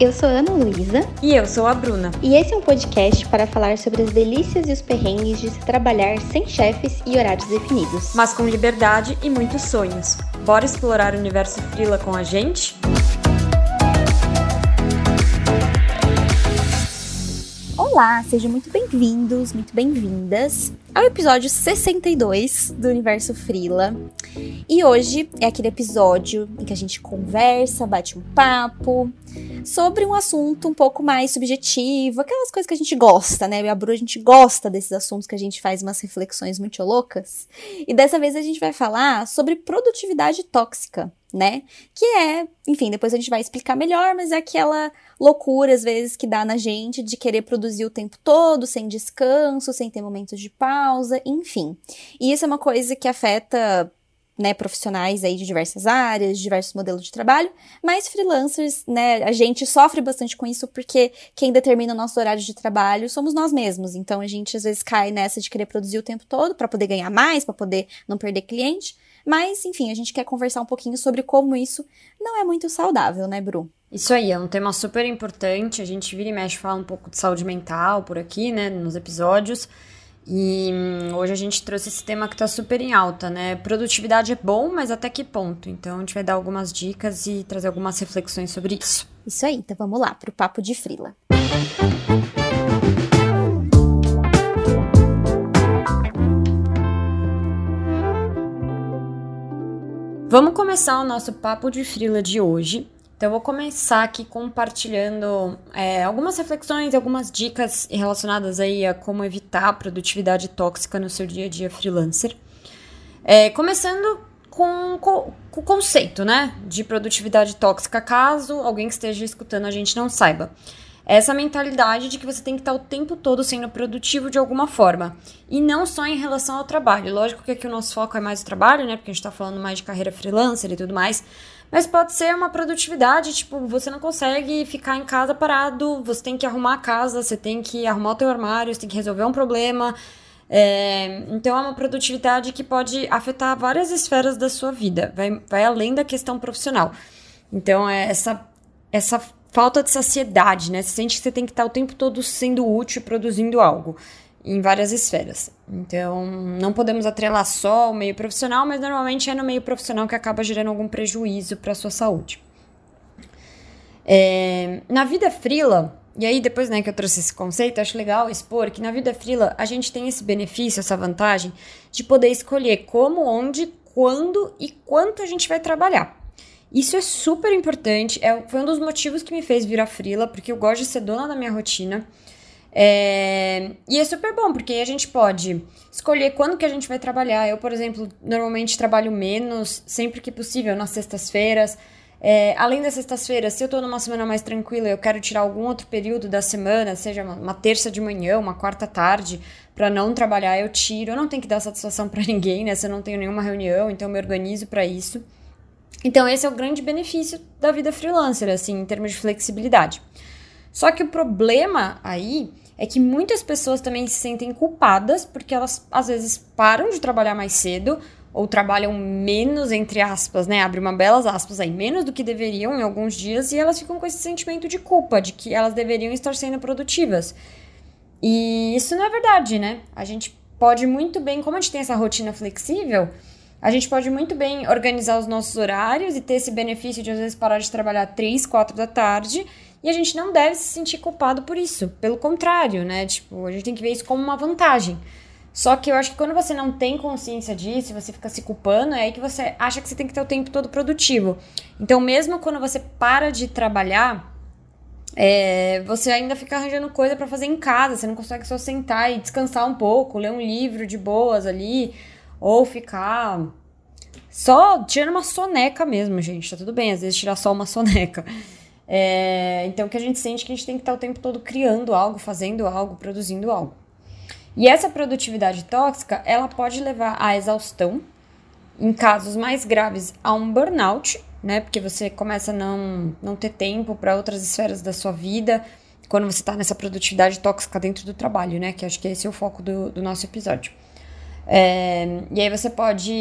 Eu sou Ana Luísa. E eu sou a Bruna. E esse é um podcast para falar sobre as delícias e os perrengues de se trabalhar sem chefes e horários definidos. Mas com liberdade e muitos sonhos. Bora explorar o universo Frila com a gente? Olá, sejam muito bem-vindos, muito bem-vindas ao episódio 62 do Universo Frila. E hoje é aquele episódio em que a gente conversa, bate um papo sobre um assunto um pouco mais subjetivo, aquelas coisas que a gente gosta, né? Eu a Bru, a gente gosta desses assuntos que a gente faz umas reflexões muito loucas. E dessa vez a gente vai falar sobre produtividade tóxica né? Que é, enfim, depois a gente vai explicar melhor, mas é aquela loucura às vezes que dá na gente de querer produzir o tempo todo, sem descanso, sem ter momentos de pausa, enfim. E isso é uma coisa que afeta né, profissionais aí de diversas áreas, diversos modelos de trabalho, mas freelancers, né, a gente sofre bastante com isso porque quem determina o nosso horário de trabalho somos nós mesmos. Então a gente às vezes cai nessa de querer produzir o tempo todo para poder ganhar mais, para poder não perder cliente. Mas, enfim, a gente quer conversar um pouquinho sobre como isso não é muito saudável, né, Bru? Isso aí, é um tema super importante. A gente vira e mexe fala um pouco de saúde mental por aqui, né, nos episódios. E hum, hoje a gente trouxe esse tema que está super em alta, né? Produtividade é bom, mas até que ponto? Então a gente vai dar algumas dicas e trazer algumas reflexões sobre isso. Isso aí, então vamos lá para o papo de Frila. Vamos começar o nosso papo de Frila de hoje então, eu vou começar aqui compartilhando é, algumas reflexões, algumas dicas relacionadas aí a como evitar a produtividade tóxica no seu dia a dia freelancer. É, começando com, com, com, o conceito, né, de produtividade tóxica, caso alguém que esteja escutando a gente não saiba. Essa mentalidade de que você tem que estar o tempo todo sendo produtivo de alguma forma. E não só em relação ao trabalho. Lógico que aqui o nosso foco é mais o trabalho, né? Porque a gente está falando mais de carreira freelancer e tudo mais. Mas pode ser uma produtividade, tipo, você não consegue ficar em casa parado, você tem que arrumar a casa, você tem que arrumar o teu armário, você tem que resolver um problema. É, então é uma produtividade que pode afetar várias esferas da sua vida, vai, vai além da questão profissional. Então é essa, essa falta de saciedade, né? Você sente que você tem que estar o tempo todo sendo útil produzindo algo em várias esferas. Então, não podemos atrelar só o meio profissional, mas normalmente é no meio profissional que acaba gerando algum prejuízo para a sua saúde. É, na vida frila, e aí depois né, que eu trouxe esse conceito, acho legal expor que na vida frila a gente tem esse benefício, essa vantagem de poder escolher como, onde, quando e quanto a gente vai trabalhar. Isso é super importante, é, foi um dos motivos que me fez virar frila, porque eu gosto de ser dona da minha rotina. É, e é super bom, porque a gente pode escolher quando que a gente vai trabalhar. Eu, por exemplo, normalmente trabalho menos, sempre que possível, nas sextas-feiras. É, além das sextas-feiras, se eu tô numa semana mais tranquila, eu quero tirar algum outro período da semana, seja uma, uma terça de manhã, uma quarta tarde, para não trabalhar, eu tiro. Eu não tenho que dar satisfação para ninguém, né? Se eu não tenho nenhuma reunião, então eu me organizo para isso. Então, esse é o grande benefício da vida freelancer, assim, em termos de flexibilidade. Só que o problema aí é que muitas pessoas também se sentem culpadas porque elas às vezes param de trabalhar mais cedo ou trabalham menos, entre aspas, né? Abre uma belas aspas aí, menos do que deveriam em alguns dias e elas ficam com esse sentimento de culpa, de que elas deveriam estar sendo produtivas. E isso não é verdade, né? A gente pode muito bem, como a gente tem essa rotina flexível, a gente pode muito bem organizar os nossos horários e ter esse benefício de às vezes parar de trabalhar 3, 4 da tarde e a gente não deve se sentir culpado por isso. Pelo contrário, né? Tipo, a gente tem que ver isso como uma vantagem. Só que eu acho que quando você não tem consciência disso, você fica se culpando, é aí que você acha que você tem que ter o tempo todo produtivo. Então, mesmo quando você para de trabalhar, é, você ainda fica arranjando coisa para fazer em casa. Você não consegue só sentar e descansar um pouco, ler um livro de boas ali, ou ficar só tirando uma soneca mesmo, gente. Tá tudo bem, às vezes tirar só uma soneca. É, então, que a gente sente que a gente tem que estar o tempo todo criando algo, fazendo algo, produzindo algo. E essa produtividade tóxica, ela pode levar à exaustão, em casos mais graves, a um burnout, né? Porque você começa a não, não ter tempo para outras esferas da sua vida, quando você está nessa produtividade tóxica dentro do trabalho, né? Que acho que esse é o foco do, do nosso episódio. É, e aí você pode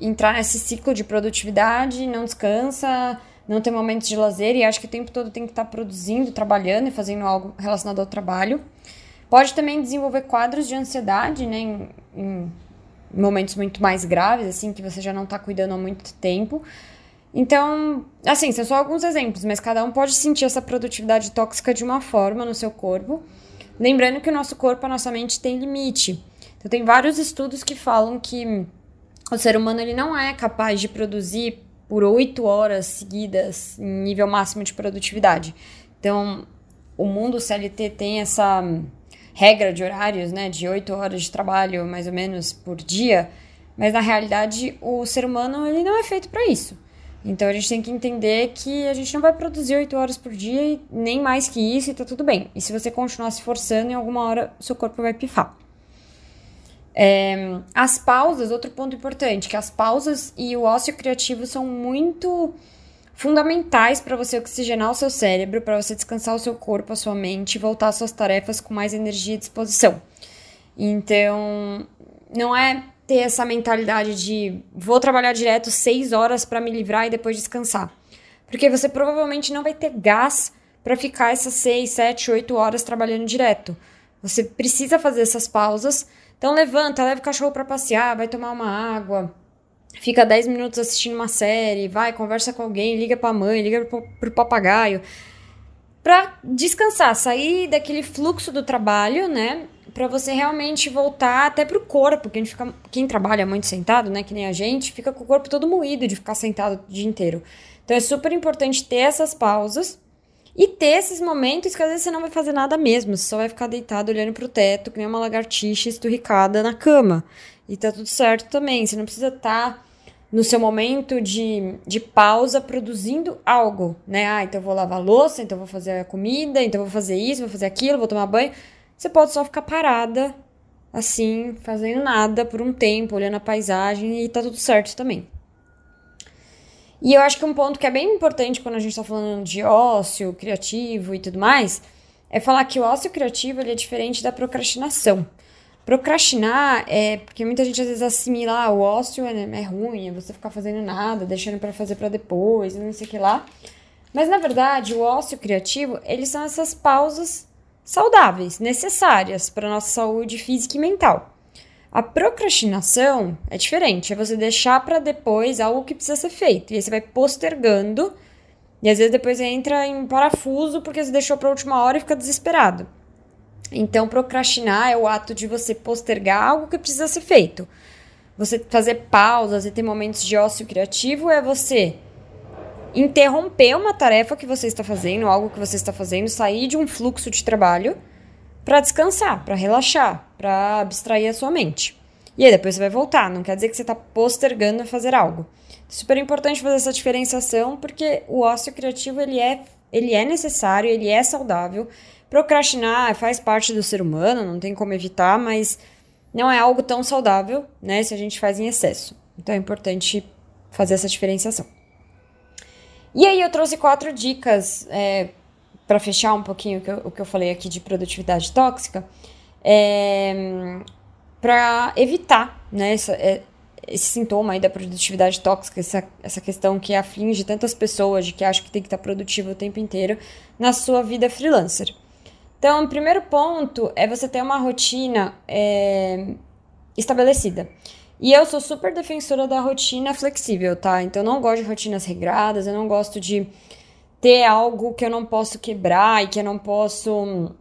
entrar nesse ciclo de produtividade, não descansa, não ter momentos de lazer e acha que o tempo todo tem que estar produzindo, trabalhando e fazendo algo relacionado ao trabalho. Pode também desenvolver quadros de ansiedade, né, em, em momentos muito mais graves, assim, que você já não está cuidando há muito tempo. Então, assim, são só alguns exemplos, mas cada um pode sentir essa produtividade tóxica de uma forma no seu corpo. Lembrando que o nosso corpo, a nossa mente tem limite. Então, tem vários estudos que falam que o ser humano ele não é capaz de produzir por oito horas seguidas em nível máximo de produtividade. Então, o mundo CLT tem essa regra de horários, né, de oito horas de trabalho mais ou menos por dia, mas na realidade o ser humano ele não é feito para isso. Então a gente tem que entender que a gente não vai produzir oito horas por dia nem mais que isso e tá tudo bem. E se você continuar se forçando, em alguma hora seu corpo vai pifar. É, as pausas, outro ponto importante, que as pausas e o ócio criativo são muito fundamentais para você oxigenar o seu cérebro, para você descansar o seu corpo, a sua mente voltar às suas tarefas com mais energia e disposição. Então, não é ter essa mentalidade de vou trabalhar direto seis horas para me livrar e depois descansar. Porque você provavelmente não vai ter gás para ficar essas seis, sete, oito horas trabalhando direto. Você precisa fazer essas pausas. Então levanta, leva o cachorro para passear, vai tomar uma água, fica 10 minutos assistindo uma série, vai, conversa com alguém, liga pra mãe, liga pro, pro papagaio. Pra descansar, sair daquele fluxo do trabalho, né? Pra você realmente voltar até pro corpo, fica. Quem trabalha muito sentado, né? Que nem a gente, fica com o corpo todo moído de ficar sentado o dia inteiro. Então é super importante ter essas pausas e ter esses momentos que às vezes você não vai fazer nada mesmo, você só vai ficar deitado olhando pro teto, que nem uma lagartixa esturricada na cama. E tá tudo certo também. Você não precisa estar tá no seu momento de, de pausa produzindo algo, né? Ah, então eu vou lavar louça, então eu vou fazer a comida, então eu vou fazer isso, vou fazer aquilo, vou tomar banho. Você pode só ficar parada, assim, fazendo nada por um tempo, olhando a paisagem e tá tudo certo também. E eu acho que um ponto que é bem importante quando a gente tá falando de ócio criativo e tudo mais, é falar que o ócio criativo ele é diferente da procrastinação. Procrastinar é porque muita gente às vezes assimila ah, o ócio é, é ruim, é você ficar fazendo nada, deixando para fazer para depois, não sei o que lá. Mas na verdade, o ócio criativo, eles são essas pausas saudáveis, necessárias para nossa saúde física e mental. A procrastinação é diferente, é você deixar para depois algo que precisa ser feito. E aí você vai postergando, e às vezes depois entra em parafuso porque você deixou para última hora e fica desesperado. Então, procrastinar é o ato de você postergar algo que precisa ser feito. Você fazer pausas e ter momentos de ócio criativo é você interromper uma tarefa que você está fazendo, algo que você está fazendo, sair de um fluxo de trabalho para descansar, para relaxar, para abstrair a sua mente. E aí depois você vai voltar, não quer dizer que você está postergando a fazer algo. Super importante fazer essa diferenciação porque o ócio criativo ele é, ele é necessário, ele é saudável Procrastinar faz parte do ser humano, não tem como evitar, mas não é algo tão saudável, né, se a gente faz em excesso. Então é importante fazer essa diferenciação. E aí eu trouxe quatro dicas é, para fechar um pouquinho o que, eu, o que eu falei aqui de produtividade tóxica, é, para evitar né, essa, é, esse sintoma aí da produtividade tóxica, essa, essa questão que aflige tantas pessoas de que acham que tem que estar produtivo o tempo inteiro na sua vida freelancer. Então, o primeiro ponto é você ter uma rotina é, estabelecida. E eu sou super defensora da rotina flexível, tá? Então, eu não gosto de rotinas regradas, eu não gosto de ter algo que eu não posso quebrar e que eu não posso.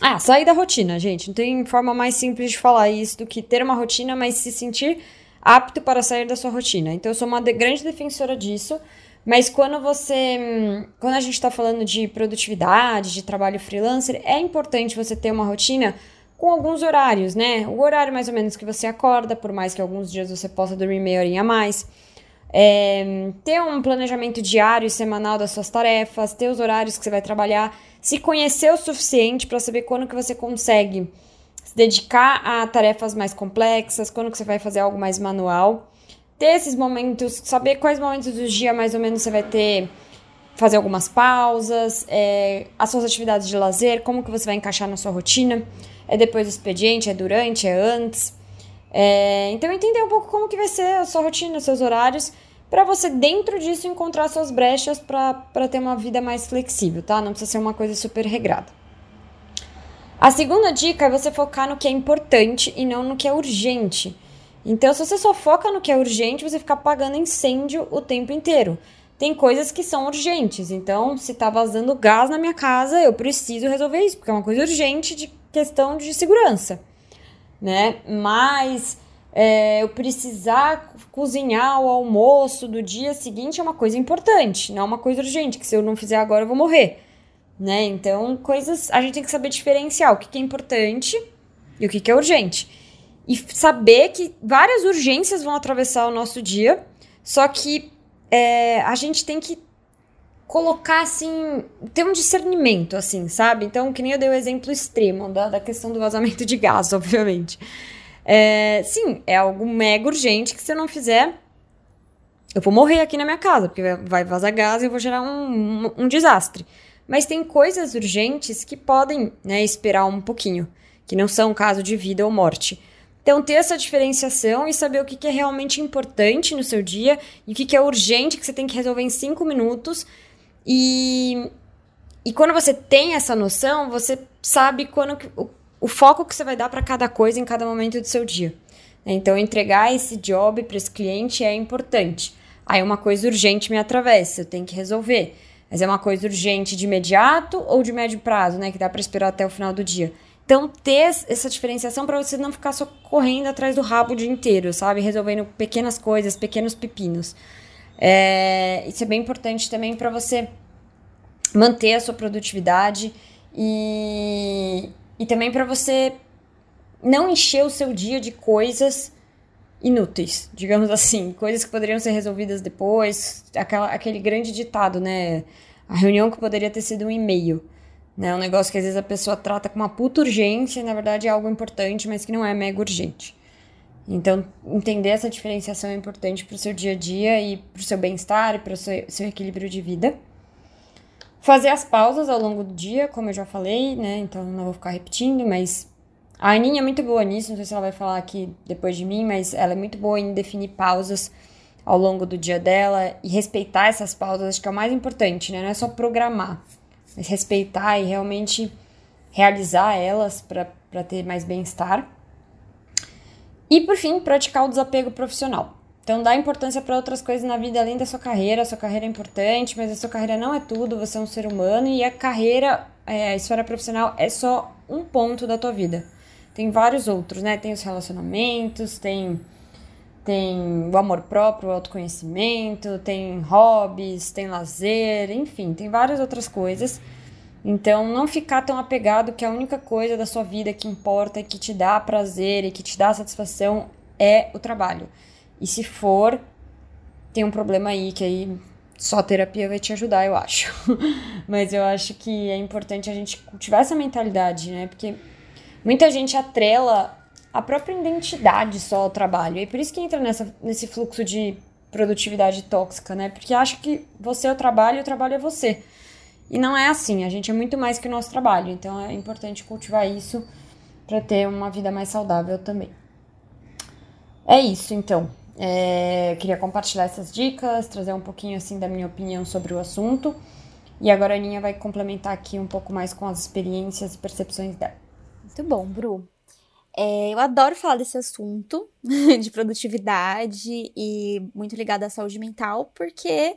Ah, sair da rotina, gente. Não tem forma mais simples de falar isso do que ter uma rotina, mas se sentir apto para sair da sua rotina. Então, eu sou uma grande defensora disso. Mas quando você. Quando a gente está falando de produtividade, de trabalho freelancer, é importante você ter uma rotina com alguns horários, né? O horário mais ou menos que você acorda, por mais que alguns dias você possa dormir meia horinha a mais. É, ter um planejamento diário e semanal das suas tarefas, ter os horários que você vai trabalhar, se conhecer o suficiente para saber quando que você consegue se dedicar a tarefas mais complexas, quando que você vai fazer algo mais manual ter esses momentos, saber quais momentos do dia mais ou menos você vai ter, fazer algumas pausas, é, as suas atividades de lazer, como que você vai encaixar na sua rotina, é depois do expediente, é durante, é antes. É, então entender um pouco como que vai ser a sua rotina, seus horários, para você, dentro disso, encontrar suas brechas para ter uma vida mais flexível, tá? Não precisa ser uma coisa super regrada. A segunda dica é você focar no que é importante e não no que é urgente. Então, se você só foca no que é urgente, você fica apagando incêndio o tempo inteiro. Tem coisas que são urgentes. Então, se tá vazando gás na minha casa, eu preciso resolver isso, porque é uma coisa urgente de questão de segurança, né? Mas é, eu precisar cozinhar o almoço do dia seguinte é uma coisa importante, não é uma coisa urgente, que se eu não fizer agora eu vou morrer, né? Então, coisas. A gente tem que saber diferenciar o que, que é importante e o que, que é urgente. E saber que várias urgências vão atravessar o nosso dia, só que é, a gente tem que colocar assim, ter um discernimento, assim, sabe? Então, que nem eu dei o exemplo extremo da, da questão do vazamento de gás, obviamente. É, sim, é algo mega urgente que se eu não fizer, eu vou morrer aqui na minha casa, porque vai vazar gás e eu vou gerar um, um, um desastre. Mas tem coisas urgentes que podem né, esperar um pouquinho, que não são caso de vida ou morte. Então, ter essa diferenciação e saber o que, que é realmente importante no seu dia e o que, que é urgente que você tem que resolver em cinco minutos. E, e quando você tem essa noção, você sabe quando, o foco que você vai dar para cada coisa em cada momento do seu dia. Então, entregar esse job para esse cliente é importante. Aí, uma coisa urgente me atravessa, eu tenho que resolver. Mas é uma coisa urgente de imediato ou de médio prazo, né? Que dá para esperar até o final do dia. Então, ter essa diferenciação para você não ficar só correndo atrás do rabo o dia inteiro, sabe? Resolvendo pequenas coisas, pequenos pepinos. É, isso é bem importante também para você manter a sua produtividade e, e também para você não encher o seu dia de coisas inúteis, digamos assim, coisas que poderiam ser resolvidas depois, aquela, aquele grande ditado, né? A reunião que poderia ter sido um e-mail, né? Um negócio que às vezes a pessoa trata com uma puta urgência, na verdade é algo importante, mas que não é mega urgente. Então, entender essa diferenciação é importante para o seu dia a dia e para o seu bem-estar e para o seu, seu equilíbrio de vida. Fazer as pausas ao longo do dia, como eu já falei, né? Então não vou ficar repetindo, mas a Aninha é muito boa nisso, não sei se ela vai falar aqui depois de mim, mas ela é muito boa em definir pausas ao longo do dia dela e respeitar essas pausas, acho que é o mais importante, né? Não é só programar, mas respeitar e realmente realizar elas para ter mais bem-estar. E por fim, praticar o desapego profissional. Então, dá importância para outras coisas na vida além da sua carreira. A sua carreira é importante, mas a sua carreira não é tudo. Você é um ser humano e a carreira, é, a esfera profissional é só um ponto da tua vida. Tem vários outros, né? Tem os relacionamentos, tem, tem o amor próprio, o autoconhecimento, tem hobbies, tem lazer, enfim, tem várias outras coisas. Então, não ficar tão apegado que a única coisa da sua vida que importa e que te dá prazer e que te dá satisfação é o trabalho. E se for, tem um problema aí que aí só terapia vai te ajudar, eu acho. Mas eu acho que é importante a gente cultivar essa mentalidade, né? Porque muita gente atrela a própria identidade só ao trabalho. E por isso que entra nessa, nesse fluxo de produtividade tóxica, né? Porque acha que você é o trabalho e o trabalho é você. E não é assim, a gente é muito mais que o nosso trabalho. Então é importante cultivar isso para ter uma vida mais saudável também. É isso, então. É, queria compartilhar essas dicas, trazer um pouquinho assim da minha opinião sobre o assunto. E agora a Aninha vai complementar aqui um pouco mais com as experiências e percepções dela. Muito bom, Bru. É, eu adoro falar desse assunto de produtividade e muito ligado à saúde mental, porque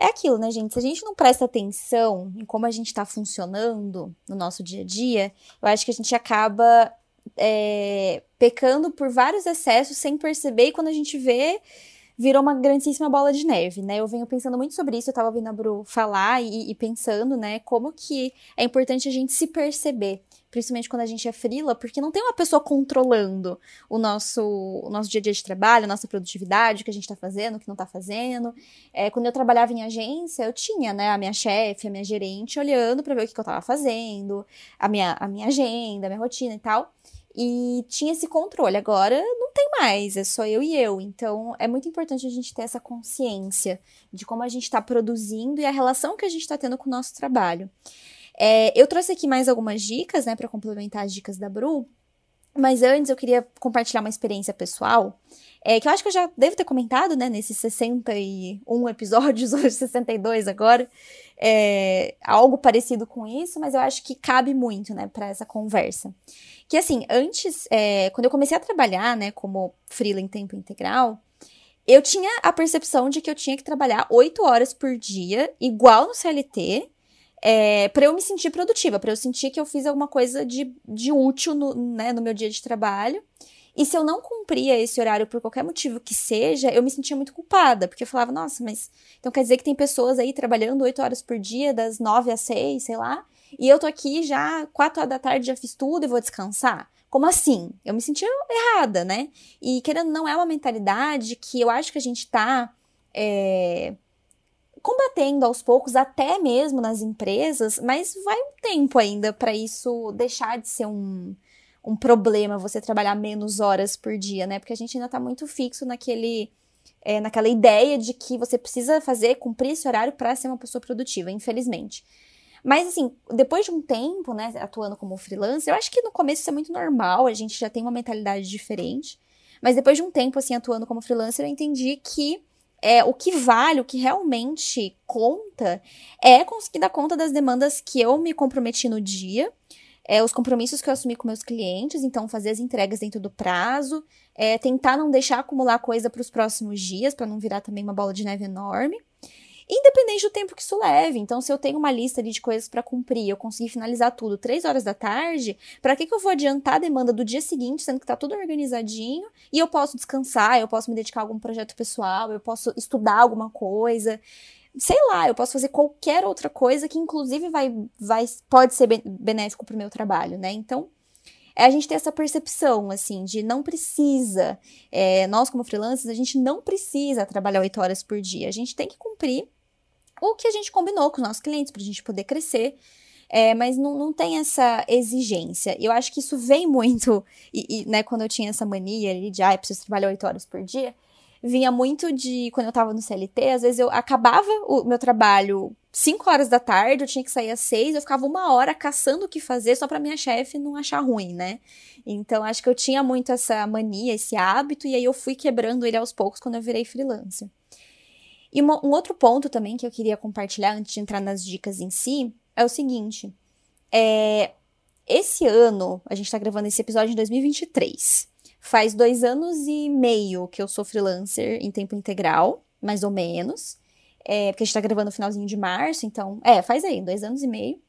é aquilo, né, gente? Se a gente não presta atenção em como a gente está funcionando no nosso dia a dia, eu acho que a gente acaba é, pecando por vários excessos sem perceber, e quando a gente vê, virou uma grandíssima bola de neve, né? Eu venho pensando muito sobre isso, eu tava ouvindo a Bru falar e, e pensando, né, como que é importante a gente se perceber principalmente quando a gente é frila, porque não tem uma pessoa controlando o nosso, o nosso dia a dia de trabalho, a nossa produtividade, o que a gente tá fazendo, o que não tá fazendo. É, quando eu trabalhava em agência, eu tinha, né, a minha chefe, a minha gerente olhando para ver o que, que eu tava fazendo, a minha, a minha agenda, a minha rotina e tal e tinha esse controle. Agora não tem mais, é só eu e eu. Então é muito importante a gente ter essa consciência de como a gente está produzindo e a relação que a gente está tendo com o nosso trabalho. É, eu trouxe aqui mais algumas dicas, né, para complementar as dicas da Bru. Mas antes eu queria compartilhar uma experiência pessoal, é, que eu acho que eu já devo ter comentado, né, nesses 61 episódios, ou 62 agora, é, algo parecido com isso, mas eu acho que cabe muito, né, para essa conversa. Que assim, antes, é, quando eu comecei a trabalhar, né, como freela em tempo integral, eu tinha a percepção de que eu tinha que trabalhar 8 horas por dia, igual no CLT, é, para eu me sentir produtiva, para eu sentir que eu fiz alguma coisa de, de útil no, né, no meu dia de trabalho. E se eu não cumpria esse horário por qualquer motivo que seja, eu me sentia muito culpada, porque eu falava, nossa, mas então quer dizer que tem pessoas aí trabalhando oito horas por dia, das nove às seis, sei lá, e eu tô aqui já quatro horas da tarde, já fiz tudo e vou descansar? Como assim? Eu me sentia errada, né? E querendo não é uma mentalidade que eu acho que a gente tá é, combatendo aos poucos, até mesmo nas empresas, mas vai um tempo ainda para isso deixar de ser um, um problema você trabalhar menos horas por dia, né? Porque a gente ainda tá muito fixo naquele. É, naquela ideia de que você precisa fazer, cumprir esse horário para ser uma pessoa produtiva, infelizmente. Mas, assim, depois de um tempo, né, atuando como freelancer, eu acho que no começo isso é muito normal, a gente já tem uma mentalidade diferente. Mas depois de um tempo, assim, atuando como freelancer, eu entendi que é, o que vale, o que realmente conta, é conseguir dar conta das demandas que eu me comprometi no dia, é, os compromissos que eu assumi com meus clientes, então fazer as entregas dentro do prazo, é, tentar não deixar acumular coisa para os próximos dias, para não virar também uma bola de neve enorme independente do tempo que isso leve. Então, se eu tenho uma lista ali de coisas para cumprir, eu conseguir finalizar tudo três horas da tarde, para que, que eu vou adiantar a demanda do dia seguinte, sendo que tá tudo organizadinho, e eu posso descansar, eu posso me dedicar a algum projeto pessoal, eu posso estudar alguma coisa. Sei lá, eu posso fazer qualquer outra coisa que, inclusive, vai, vai pode ser benéfico pro meu trabalho, né? Então, é a gente ter essa percepção, assim, de não precisa, é, nós como freelancers, a gente não precisa trabalhar oito horas por dia, a gente tem que cumprir o que a gente combinou com os nossos clientes para a gente poder crescer. É, mas não, não tem essa exigência. Eu acho que isso vem muito, e, e né, quando eu tinha essa mania ali de, ah, preciso trabalhar oito horas por dia, vinha muito de, quando eu tava no CLT, às vezes eu acabava o meu trabalho 5 horas da tarde, eu tinha que sair às 6, eu ficava uma hora caçando o que fazer só pra minha chefe não achar ruim, né? Então, acho que eu tinha muito essa mania, esse hábito, e aí eu fui quebrando ele aos poucos quando eu virei freelancer. E uma, um outro ponto também que eu queria compartilhar antes de entrar nas dicas em si é o seguinte: é, esse ano, a gente tá gravando esse episódio em 2023. Faz dois anos e meio que eu sou freelancer em tempo integral, mais ou menos. É, porque a gente tá gravando no finalzinho de março, então. É, faz aí, dois anos e meio.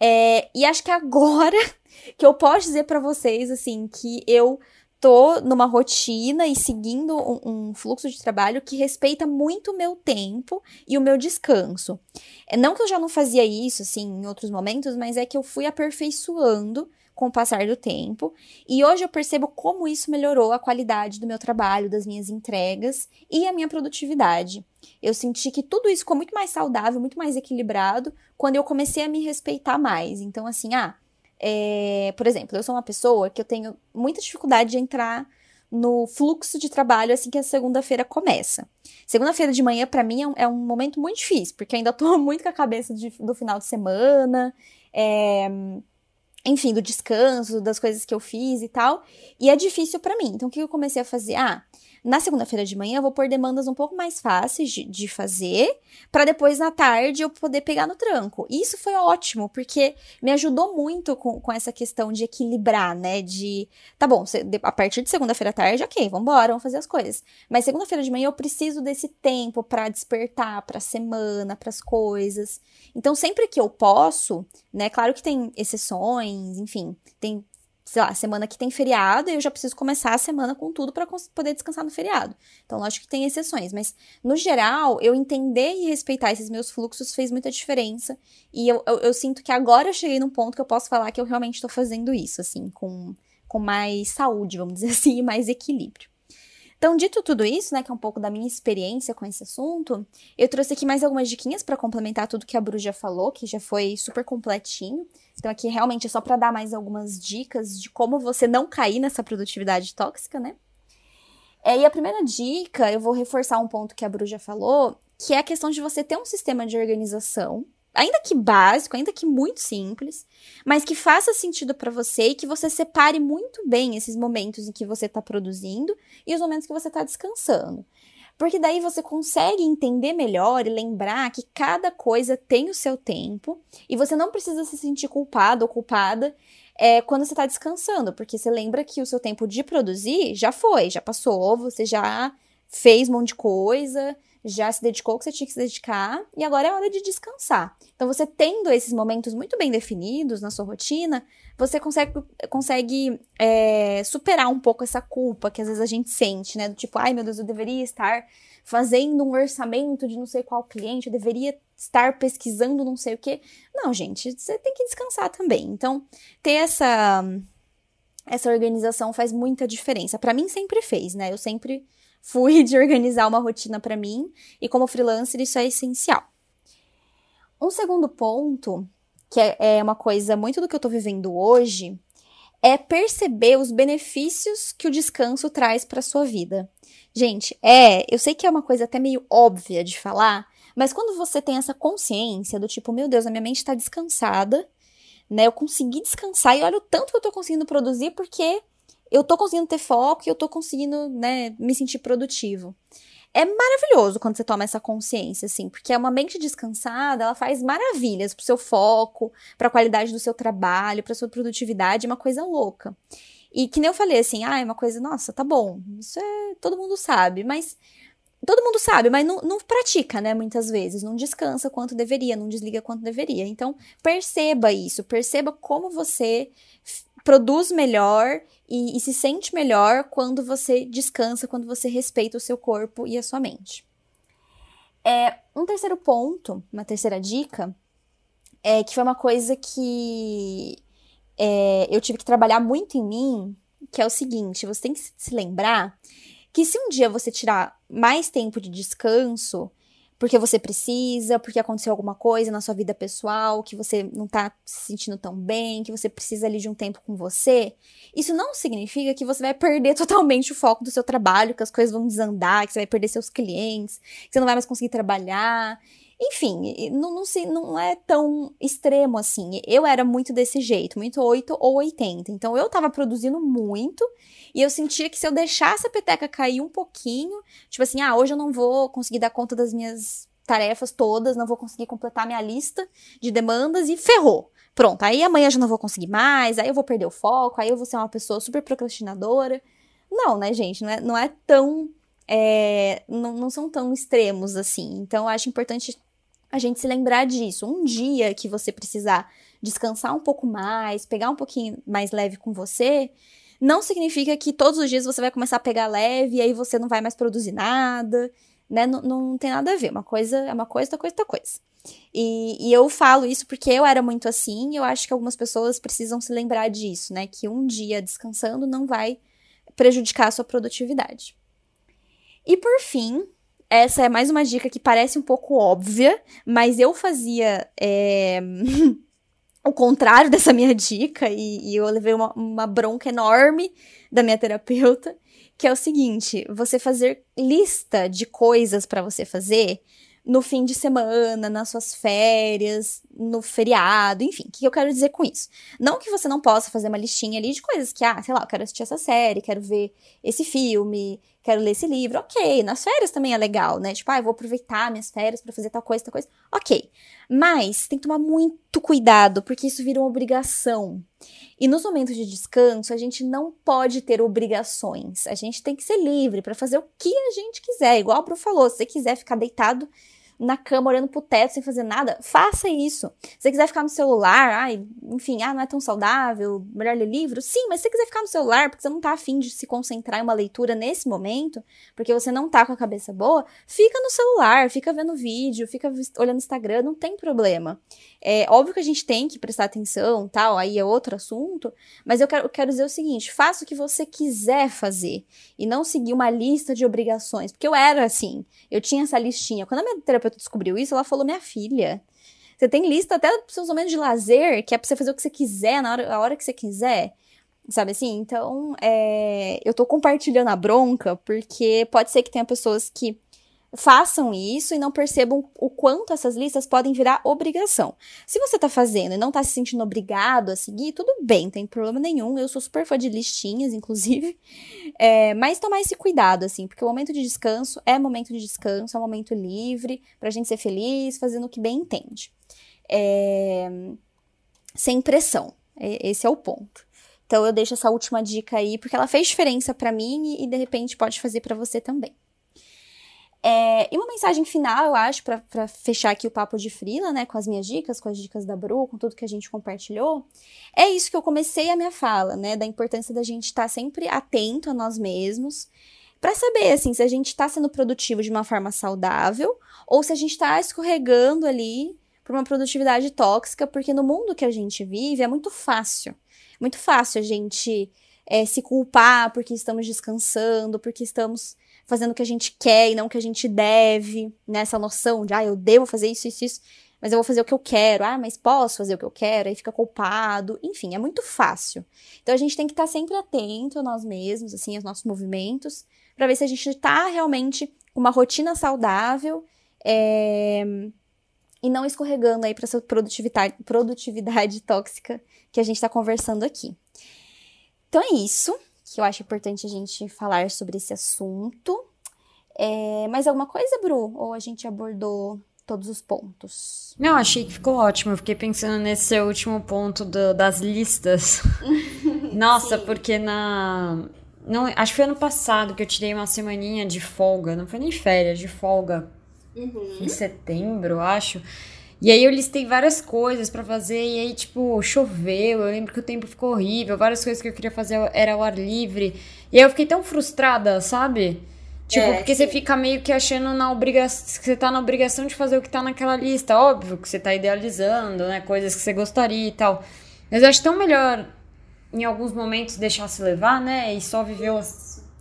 É, e acho que agora que eu posso dizer para vocês, assim, que eu tô numa rotina e seguindo um, um, fluxo de trabalho que respeita muito o meu tempo e o meu descanso. É, não que eu já não fazia isso, assim, em outros momentos, mas é que eu fui aperfeiçoando com o passar do tempo. E hoje eu percebo como isso melhorou a qualidade do meu trabalho, das minhas entregas e a minha produtividade. Eu senti que tudo isso ficou muito mais saudável, muito mais equilibrado quando eu comecei a me respeitar mais. Então, assim, ah, é, por exemplo, eu sou uma pessoa que eu tenho muita dificuldade de entrar no fluxo de trabalho assim que a segunda-feira começa. Segunda-feira de manhã, para mim, é um, é um, momento muito difícil, porque ainda tô muito com a cabeça de, do final de semana, é, enfim, do descanso, das coisas que eu fiz e tal, e é difícil para mim. Então, o que eu comecei a fazer? Ah, na segunda-feira de manhã, eu vou pôr demandas um pouco mais fáceis de, de fazer, para depois na tarde eu poder pegar no tranco. E isso foi ótimo, porque me ajudou muito com, com essa questão de equilibrar, né? De, tá bom, a partir de segunda-feira à tarde, ok, vambora, vamos fazer as coisas. Mas segunda-feira de manhã eu preciso desse tempo para despertar para a semana, para as coisas. Então, sempre que eu posso, né? Claro que tem exceções, enfim, tem sei lá, semana que tem feriado, eu já preciso começar a semana com tudo para poder descansar no feriado. Então, lógico que tem exceções, mas no geral, eu entender e respeitar esses meus fluxos fez muita diferença. E eu, eu, eu sinto que agora eu cheguei num ponto que eu posso falar que eu realmente estou fazendo isso, assim, com, com mais saúde, vamos dizer assim, e mais equilíbrio. Então, dito tudo isso, né, que é um pouco da minha experiência com esse assunto, eu trouxe aqui mais algumas diquinhas para complementar tudo que a Bru já falou, que já foi super completinho. Então, aqui realmente é só para dar mais algumas dicas de como você não cair nessa produtividade tóxica, né? É, e a primeira dica, eu vou reforçar um ponto que a Bru já falou, que é a questão de você ter um sistema de organização ainda que básico, ainda que muito simples, mas que faça sentido para você e que você separe muito bem esses momentos em que você está produzindo e os momentos que você está descansando. Porque daí você consegue entender melhor e lembrar que cada coisa tem o seu tempo e você não precisa se sentir culpado ou culpada é, quando você está descansando, porque você lembra que o seu tempo de produzir já foi, já passou, você já fez um monte de coisa, já se dedicou ao que você tinha que se dedicar e agora é hora de descansar. Então, você tendo esses momentos muito bem definidos na sua rotina, você consegue, consegue é, superar um pouco essa culpa que às vezes a gente sente, né? Do tipo, ai meu Deus, eu deveria estar fazendo um orçamento de não sei qual cliente, eu deveria estar pesquisando não sei o quê. Não, gente, você tem que descansar também. Então, ter essa essa organização faz muita diferença. Para mim sempre fez, né? Eu sempre fui de organizar uma rotina para mim e como freelancer isso é essencial. Um segundo ponto, que é, é uma coisa muito do que eu tô vivendo hoje, é perceber os benefícios que o descanso traz para sua vida. Gente, é, eu sei que é uma coisa até meio óbvia de falar, mas quando você tem essa consciência do tipo, meu Deus, a minha mente está descansada, né? Eu consegui descansar e olha o tanto que eu tô conseguindo produzir porque eu tô conseguindo ter foco e eu tô conseguindo, né, me sentir produtivo. É maravilhoso quando você toma essa consciência, assim, porque é uma mente descansada, ela faz maravilhas pro seu foco, pra qualidade do seu trabalho, pra sua produtividade, é uma coisa louca. E que nem eu falei, assim, ah, é uma coisa, nossa, tá bom, isso é, todo mundo sabe, mas todo mundo sabe, mas não, não, pratica, né? Muitas vezes. Não descansa quanto deveria, não desliga quanto deveria. Então, perceba isso, perceba como você produz melhor e, e se sente melhor quando você descansa, quando você respeita o seu corpo e a sua mente. É, um terceiro ponto, uma terceira dica, é que foi uma coisa que é, eu tive que trabalhar muito em mim, que é o seguinte: você tem que se lembrar que se um dia você tirar mais tempo de descanso, porque você precisa, porque aconteceu alguma coisa na sua vida pessoal, que você não tá se sentindo tão bem, que você precisa ali de um tempo com você, isso não significa que você vai perder totalmente o foco do seu trabalho, que as coisas vão desandar, que você vai perder seus clientes, que você não vai mais conseguir trabalhar. Enfim, não, não, se, não é tão extremo assim. Eu era muito desse jeito, muito 8 ou 80. Então eu tava produzindo muito e eu sentia que se eu deixasse a peteca cair um pouquinho, tipo assim, ah, hoje eu não vou conseguir dar conta das minhas tarefas todas, não vou conseguir completar minha lista de demandas e ferrou. Pronto, aí amanhã já não vou conseguir mais, aí eu vou perder o foco, aí eu vou ser uma pessoa super procrastinadora. Não, né, gente? Não é, não é tão. É, não, não são tão extremos assim. Então, eu acho importante a gente se lembrar disso. Um dia que você precisar descansar um pouco mais, pegar um pouquinho mais leve com você, não significa que todos os dias você vai começar a pegar leve e aí você não vai mais produzir nada, né? Não, não tem nada a ver. Uma coisa é uma coisa, outra coisa é outra coisa. E, e, eu falo isso porque eu era muito assim, e eu acho que algumas pessoas precisam se lembrar disso, né? Que um dia descansando não vai prejudicar a sua produtividade. E por fim, essa é mais uma dica que parece um pouco óbvia, mas eu fazia. É... o contrário dessa minha dica e, e eu levei uma, uma bronca enorme da minha terapeuta, que é o seguinte: você fazer lista de coisas para você fazer no fim de semana, nas suas férias, no feriado, enfim. O que eu quero dizer com isso? Não que você não possa fazer uma listinha ali de coisas que, ah, sei lá, eu quero assistir essa série, quero ver esse filme, quero ler esse livro. Ok, nas férias também é legal, né? Tipo, ah, eu vou aproveitar minhas férias para fazer tal coisa, tal coisa. Ok. Mas tem que tomar muito cuidado, porque isso vira uma obrigação. E nos momentos de descanso, a gente não pode ter obrigações. A gente tem que ser livre para fazer o que a gente quiser. Igual o Bru falou, se você quiser ficar deitado na cama olhando pro teto sem fazer nada, faça isso. Se você quiser ficar no celular, ai, enfim, ah, não é tão saudável, melhor ler livro. Sim, mas se você quiser ficar no celular porque você não tá afim de se concentrar em uma leitura nesse momento, porque você não tá com a cabeça boa, fica no celular, fica vendo vídeo, fica olhando Instagram, não tem problema. É óbvio que a gente tem que prestar atenção, tal, aí é outro assunto, mas eu quero, eu quero dizer o seguinte: faça o que você quiser fazer e não seguir uma lista de obrigações, porque eu era assim, eu tinha essa listinha. Quando a minha terapeuta descobriu isso, ela falou: minha filha. Você tem lista até seus momentos de lazer, que é pra você fazer o que você quiser, na hora, a hora que você quiser. Sabe assim? Então, é, eu tô compartilhando a bronca, porque pode ser que tenha pessoas que façam isso e não percebam o quanto essas listas podem virar obrigação. Se você tá fazendo e não tá se sentindo obrigado a seguir, tudo bem, não tem problema nenhum. Eu sou super fã de listinhas, inclusive. É, mas tomar esse cuidado, assim, porque o momento de descanso é momento de descanso, é um momento livre pra gente ser feliz, fazendo o que bem entende. É, sem pressão. Esse é o ponto. Então eu deixo essa última dica aí, porque ela fez diferença para mim e de repente pode fazer para você também. É, e uma mensagem final, eu acho, para fechar aqui o papo de Frila, né, com as minhas dicas, com as dicas da Bru, com tudo que a gente compartilhou, é isso que eu comecei a minha fala, né, da importância da gente estar tá sempre atento a nós mesmos, para saber, assim, se a gente está sendo produtivo de uma forma saudável ou se a gente está escorregando ali por uma produtividade tóxica, porque no mundo que a gente vive é muito fácil, muito fácil a gente é, se culpar porque estamos descansando, porque estamos fazendo o que a gente quer e não o que a gente deve, nessa né? noção de, ah, eu devo fazer isso, isso, isso, mas eu vou fazer o que eu quero, ah, mas posso fazer o que eu quero, aí fica culpado, enfim, é muito fácil. Então a gente tem que estar sempre atento a nós mesmos, assim, aos nossos movimentos, para ver se a gente está realmente com uma rotina saudável é, e não escorregando aí para essa produtividade, produtividade tóxica que a gente está conversando aqui. Então é isso que eu acho importante a gente falar sobre esse assunto. É, mais alguma coisa, Bru? Ou a gente abordou todos os pontos? Não, achei que ficou ótimo. Eu fiquei pensando nesse seu último ponto do, das listas. Nossa, porque na. Não, acho que foi ano passado que eu tirei uma semaninha de folga. Não foi nem férias, de folga. Uhum. Em setembro, acho. E aí eu listei várias coisas para fazer, e aí, tipo, choveu, eu lembro que o tempo ficou horrível, várias coisas que eu queria fazer era ao ar livre. E aí eu fiquei tão frustrada, sabe? Tipo, é, porque sim. você fica meio que achando na obrigação. você tá na obrigação de fazer o que tá naquela lista. Óbvio que você tá idealizando, né? Coisas que você gostaria e tal. Mas eu acho tão melhor, em alguns momentos, deixar se levar, né? E só viver.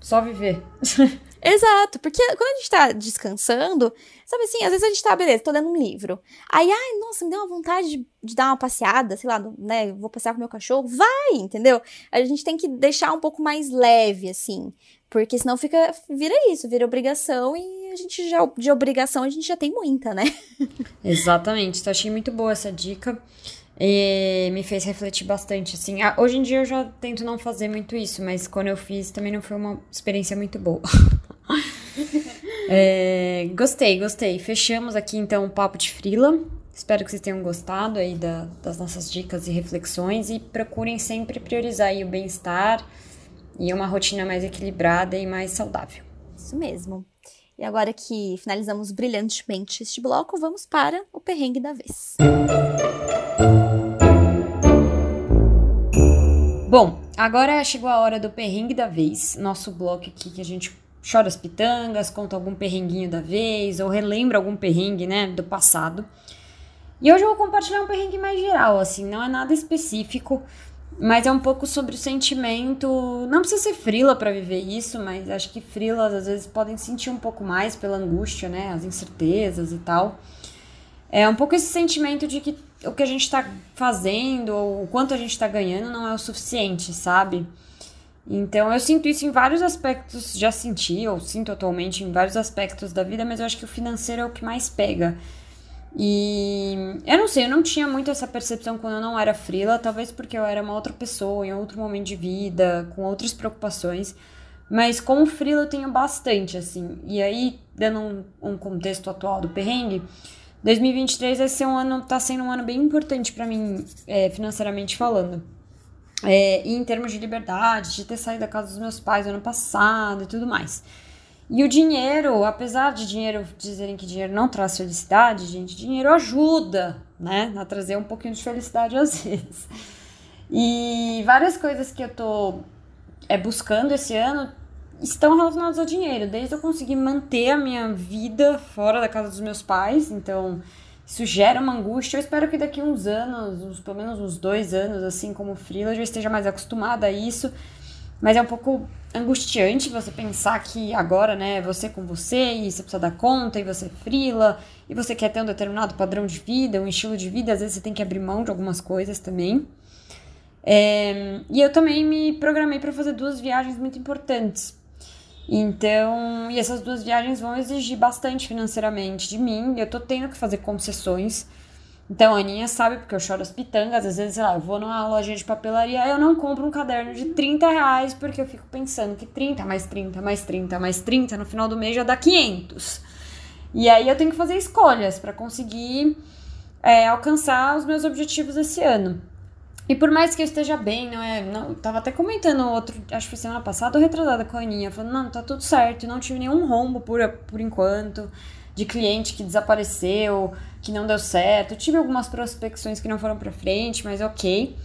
Só viver. Exato, porque quando a gente tá descansando, sabe assim, às vezes a gente tá, beleza, tô lendo um livro. Aí, ai, nossa, me deu uma vontade de, de dar uma passeada, sei lá, né, vou passear com meu cachorro. Vai, entendeu? A gente tem que deixar um pouco mais leve, assim, porque senão fica, vira isso, vira obrigação e a gente já, de obrigação a gente já tem muita, né? Exatamente, então achei muito boa essa dica. E me fez refletir bastante, assim. Ah, hoje em dia eu já tento não fazer muito isso, mas quando eu fiz também não foi uma experiência muito boa. é, gostei, gostei. Fechamos aqui então o papo de frila. Espero que vocês tenham gostado aí da, das nossas dicas e reflexões e procurem sempre priorizar aí o bem-estar e uma rotina mais equilibrada e mais saudável. Isso mesmo. E agora que finalizamos brilhantemente este bloco, vamos para o perrengue da vez. Bom, agora chegou a hora do perrengue da vez, nosso bloco aqui que a gente chora as pitangas, conta algum perrenguinho da vez, ou relembra algum perrengue, né, do passado. E hoje eu vou compartilhar um perrengue mais geral, assim, não é nada específico, mas é um pouco sobre o sentimento. Não precisa ser frila para viver isso, mas acho que frilas às vezes podem sentir um pouco mais pela angústia, né, as incertezas e tal. É um pouco esse sentimento de que o que a gente tá fazendo, ou o quanto a gente tá ganhando, não é o suficiente, sabe? Então eu sinto isso em vários aspectos, já senti, ou sinto atualmente em vários aspectos da vida, mas eu acho que o financeiro é o que mais pega. E eu não sei, eu não tinha muito essa percepção quando eu não era frila, talvez porque eu era uma outra pessoa, em outro momento de vida, com outras preocupações. Mas com frila eu tenho bastante, assim. E aí, dando um, um contexto atual do perrengue, 2023 vai ser um ano, tá sendo um ano bem importante para mim, é, financeiramente falando. É, em termos de liberdade, de ter saído da casa dos meus pais ano passado e tudo mais. E o dinheiro, apesar de dinheiro dizerem que dinheiro não traz felicidade, gente, dinheiro ajuda, né, a trazer um pouquinho de felicidade às vezes. E várias coisas que eu tô é, buscando esse ano estão relacionadas ao dinheiro, desde eu conseguir manter a minha vida fora da casa dos meus pais, então isso gera uma angústia. Eu espero que daqui uns anos, uns, pelo menos uns dois anos, assim como freela, eu já esteja mais acostumada a isso. Mas é um pouco angustiante você pensar que agora, né, você com você e você precisa dar conta e você frila e você quer ter um determinado padrão de vida, um estilo de vida, às vezes você tem que abrir mão de algumas coisas também. É, e eu também me programei para fazer duas viagens muito importantes. Então, e essas duas viagens vão exigir bastante financeiramente de mim. Eu tô tendo que fazer concessões. Então, a Aninha sabe, porque eu choro as pitangas. Às vezes, sei lá, eu vou numa loja de papelaria, eu não compro um caderno de 30 reais, porque eu fico pensando que 30 mais 30 mais 30 mais 30 no final do mês já dá 500. E aí eu tenho que fazer escolhas para conseguir é, alcançar os meus objetivos esse ano. E por mais que eu esteja bem, não é? Não, tava até comentando outro, acho que foi semana passada retrasada com a Aninha, falando, não, tá tudo certo, não tive nenhum rombo por, por enquanto de cliente que desapareceu, que não deu certo. tive algumas prospecções que não foram para frente, mas ok.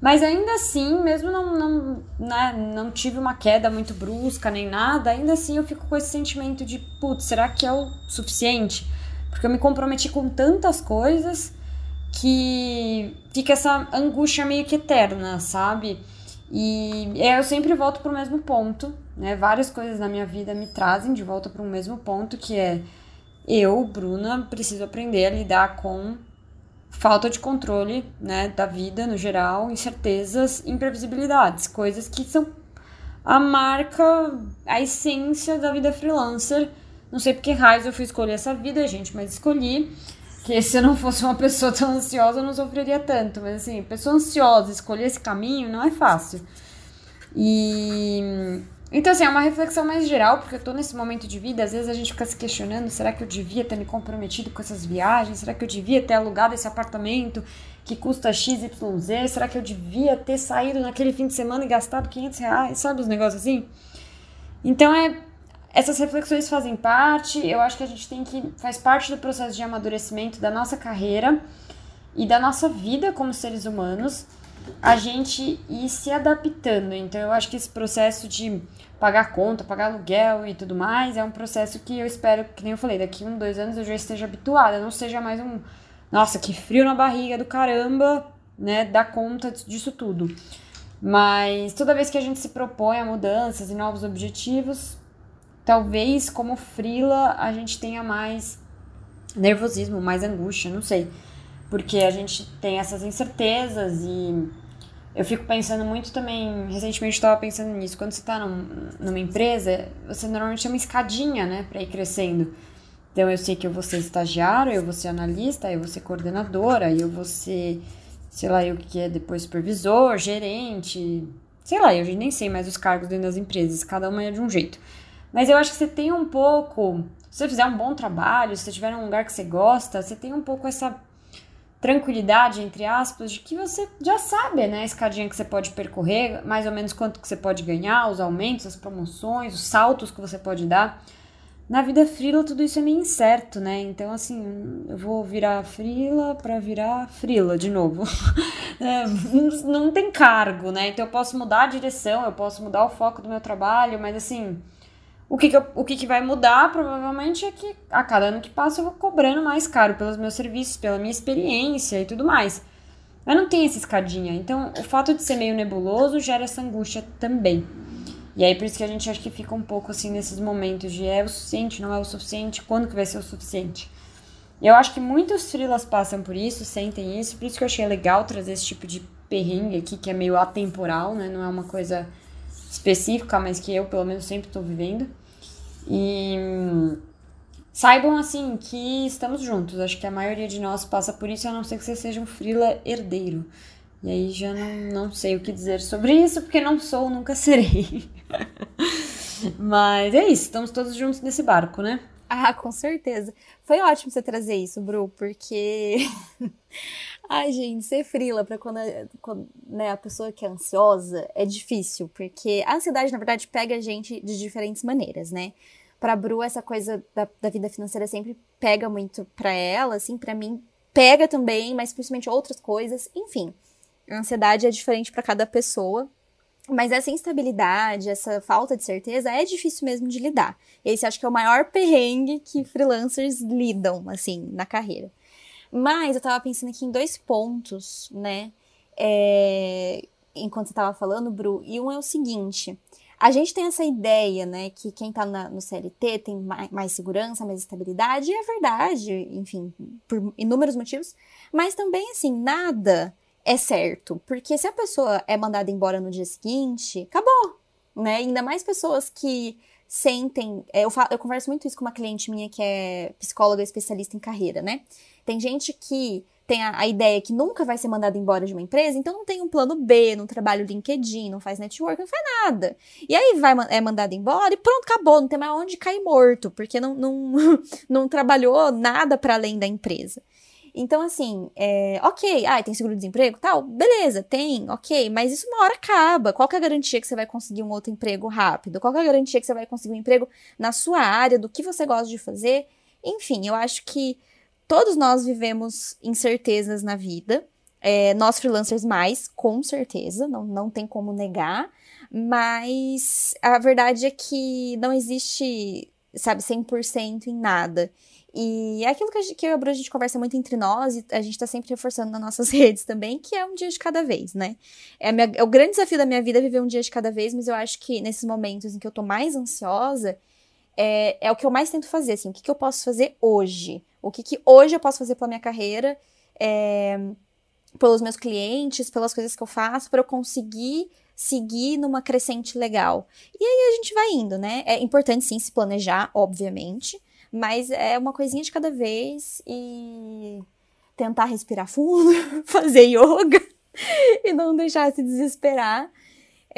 Mas ainda assim, mesmo não, não, né, não tive uma queda muito brusca nem nada, ainda assim eu fico com esse sentimento de, putz, será que é o suficiente? Porque eu me comprometi com tantas coisas que fica essa angústia meio que eterna, sabe? E eu sempre volto para o mesmo ponto, né? Várias coisas na minha vida me trazem de volta para o mesmo ponto, que é eu, Bruna, preciso aprender a lidar com falta de controle, né, da vida no geral, incertezas, imprevisibilidades, coisas que são a marca, a essência da vida freelancer. Não sei porque raios eu fui escolher essa vida, gente, mas escolhi. Que se eu não fosse uma pessoa tão ansiosa, eu não sofreria tanto. Mas assim, pessoa ansiosa, escolher esse caminho não é fácil. E então, assim, é uma reflexão mais geral, porque eu tô nesse momento de vida, às vezes a gente fica se questionando, será que eu devia ter me comprometido com essas viagens? Será que eu devia ter alugado esse apartamento que custa XYZ? Será que eu devia ter saído naquele fim de semana e gastado 500 reais? Sabe os negócios assim? Então, é, essas reflexões fazem parte, eu acho que a gente tem que, faz parte do processo de amadurecimento da nossa carreira e da nossa vida como seres humanos, a gente ir se adaptando. Então, eu acho que esse processo de pagar conta, pagar aluguel e tudo mais, é um processo que eu espero, que nem eu falei, daqui um, dois anos eu já esteja habituada, não seja mais um, nossa, que frio na barriga do caramba, né, dar conta disso tudo. Mas toda vez que a gente se propõe a mudanças e novos objetivos, talvez como frila a gente tenha mais nervosismo, mais angústia, não sei. Porque a gente tem essas incertezas e eu fico pensando muito também, recentemente estava pensando nisso, quando você está num, numa empresa, você normalmente tem uma escadinha, né, para ir crescendo. Então eu sei que eu vou ser estagiário, eu vou ser analista, eu vou ser coordenadora, eu vou ser, sei lá, eu que é depois supervisor, gerente, sei lá, eu nem sei mais os cargos dentro das empresas, cada uma é de um jeito. Mas eu acho que você tem um pouco, se você fizer um bom trabalho, se você estiver num lugar que você gosta, você tem um pouco essa tranquilidade, entre aspas, de que você já sabe, né, a escadinha que você pode percorrer, mais ou menos quanto que você pode ganhar, os aumentos, as promoções, os saltos que você pode dar. Na vida frila tudo isso é meio incerto, né? Então assim, eu vou virar frila para virar frila de novo. é, não, não tem cargo, né? Então eu posso mudar a direção, eu posso mudar o foco do meu trabalho, mas assim, o que, que, eu, o que, que vai mudar, provavelmente, é que a cada ano que passa eu vou cobrando mais caro pelos meus serviços, pela minha experiência e tudo mais. Mas não tem essa escadinha. Então, o fato de ser meio nebuloso gera essa angústia também. E aí, por isso que a gente acha que fica um pouco assim nesses momentos de é o suficiente, não é o suficiente, quando que vai ser o suficiente. Eu acho que muitos frilas passam por isso, sentem isso, por isso que eu achei legal trazer esse tipo de perrengue aqui, que é meio atemporal, né? Não é uma coisa específica, mas que eu, pelo menos, sempre estou vivendo. E saibam, assim, que estamos juntos. Acho que a maioria de nós passa por isso, a não ser que você seja um frila herdeiro. E aí já não, não sei o que dizer sobre isso, porque não sou, nunca serei. Mas é isso, estamos todos juntos nesse barco, né? Ah, com certeza. Foi ótimo você trazer isso, Bru, porque Ai, gente, ser frila para quando, quando né, a pessoa que é ansiosa é difícil, porque a ansiedade, na verdade, pega a gente de diferentes maneiras, né? Pra Bru, essa coisa da, da vida financeira sempre pega muito pra ela, assim, pra mim pega também, mas principalmente outras coisas, enfim. A ansiedade é diferente para cada pessoa, mas essa instabilidade, essa falta de certeza é difícil mesmo de lidar. Esse acho que é o maior perrengue que freelancers lidam, assim, na carreira. Mas eu tava pensando aqui em dois pontos, né? É, enquanto você tava falando, Bru. E um é o seguinte: a gente tem essa ideia, né, que quem tá na, no CLT tem mais, mais, segurança, mais estabilidade, e é verdade, enfim, por inúmeros motivos. Mas também, assim, nada é certo. Porque se a pessoa é mandada embora no dia seguinte, acabou, né? Ainda mais pessoas que sentem. É, eu, falo, eu converso muito isso com uma cliente minha que é psicóloga especialista em carreira, né? Tem gente que tem a, a, ideia que nunca vai ser mandado embora de uma empresa, então não tem um plano B, não trabalha o LinkedIn, não faz network, não faz nada. E aí vai, é mandado embora e pronto, acabou, não tem mais onde cair morto, porque não, não, não trabalhou nada para além da empresa. Então, assim, é, ok, ah, tem seguro-desemprego tal, beleza, tem, ok, mas isso uma hora acaba. Qual é a garantia que você vai conseguir um outro emprego rápido? Qual é a garantia que você vai conseguir um emprego na sua área, do que você gosta de fazer? Enfim, eu acho que todos nós vivemos incertezas na vida. É, nós freelancers mais, com certeza, não, não tem como negar. Mas a verdade é que não existe, sabe, 100% em nada. E é aquilo que, a gente, que eu e a Bru, a gente conversa muito entre nós e a gente tá sempre reforçando nas nossas redes também, que é um dia de cada vez, né? É, minha, é o grande desafio da minha vida é viver um dia de cada vez, mas eu acho que nesses momentos em que eu tô mais ansiosa, é, é o que eu mais tento fazer, assim, o que, que eu posso fazer hoje? O que, que hoje eu posso fazer pela minha carreira, é, pelos meus clientes, pelas coisas que eu faço, para eu conseguir seguir numa crescente legal. E aí a gente vai indo, né? É importante sim se planejar, obviamente, mas é uma coisinha de cada vez e tentar respirar fundo, fazer yoga e não deixar se desesperar.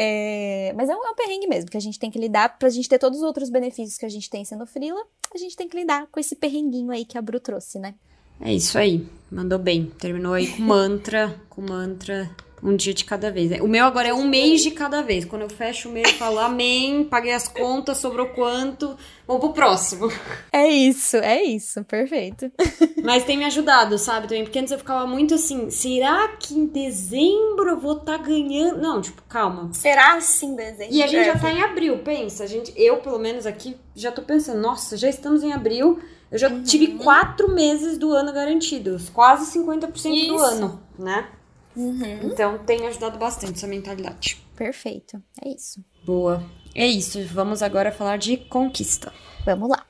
É, mas é um, é um perrengue mesmo, que a gente tem que lidar pra gente ter todos os outros benefícios que a gente tem sendo frila, a gente tem que lidar com esse perrenguinho aí que a Bru trouxe, né? É isso aí, mandou bem. Terminou aí com mantra, com mantra um dia de cada vez. O meu agora é um mês de cada vez. Quando eu fecho o mês, eu falo amém, paguei as contas, sobrou quanto, vamos pro próximo. É isso, é isso, perfeito. Mas tem me ajudado, sabe, também, porque antes eu ficava muito assim, será que em dezembro eu vou estar tá ganhando? Não, tipo, calma. Será assim em dezembro? E a gente já tá em abril, pensa, a gente, eu pelo menos aqui já tô pensando, nossa, já estamos em abril, eu já uhum. tive quatro meses do ano garantidos, quase 50% isso. do ano, né? Uhum. Então tem ajudado bastante essa mentalidade. Perfeito, é isso. Boa. É isso, vamos agora falar de conquista. Vamos lá.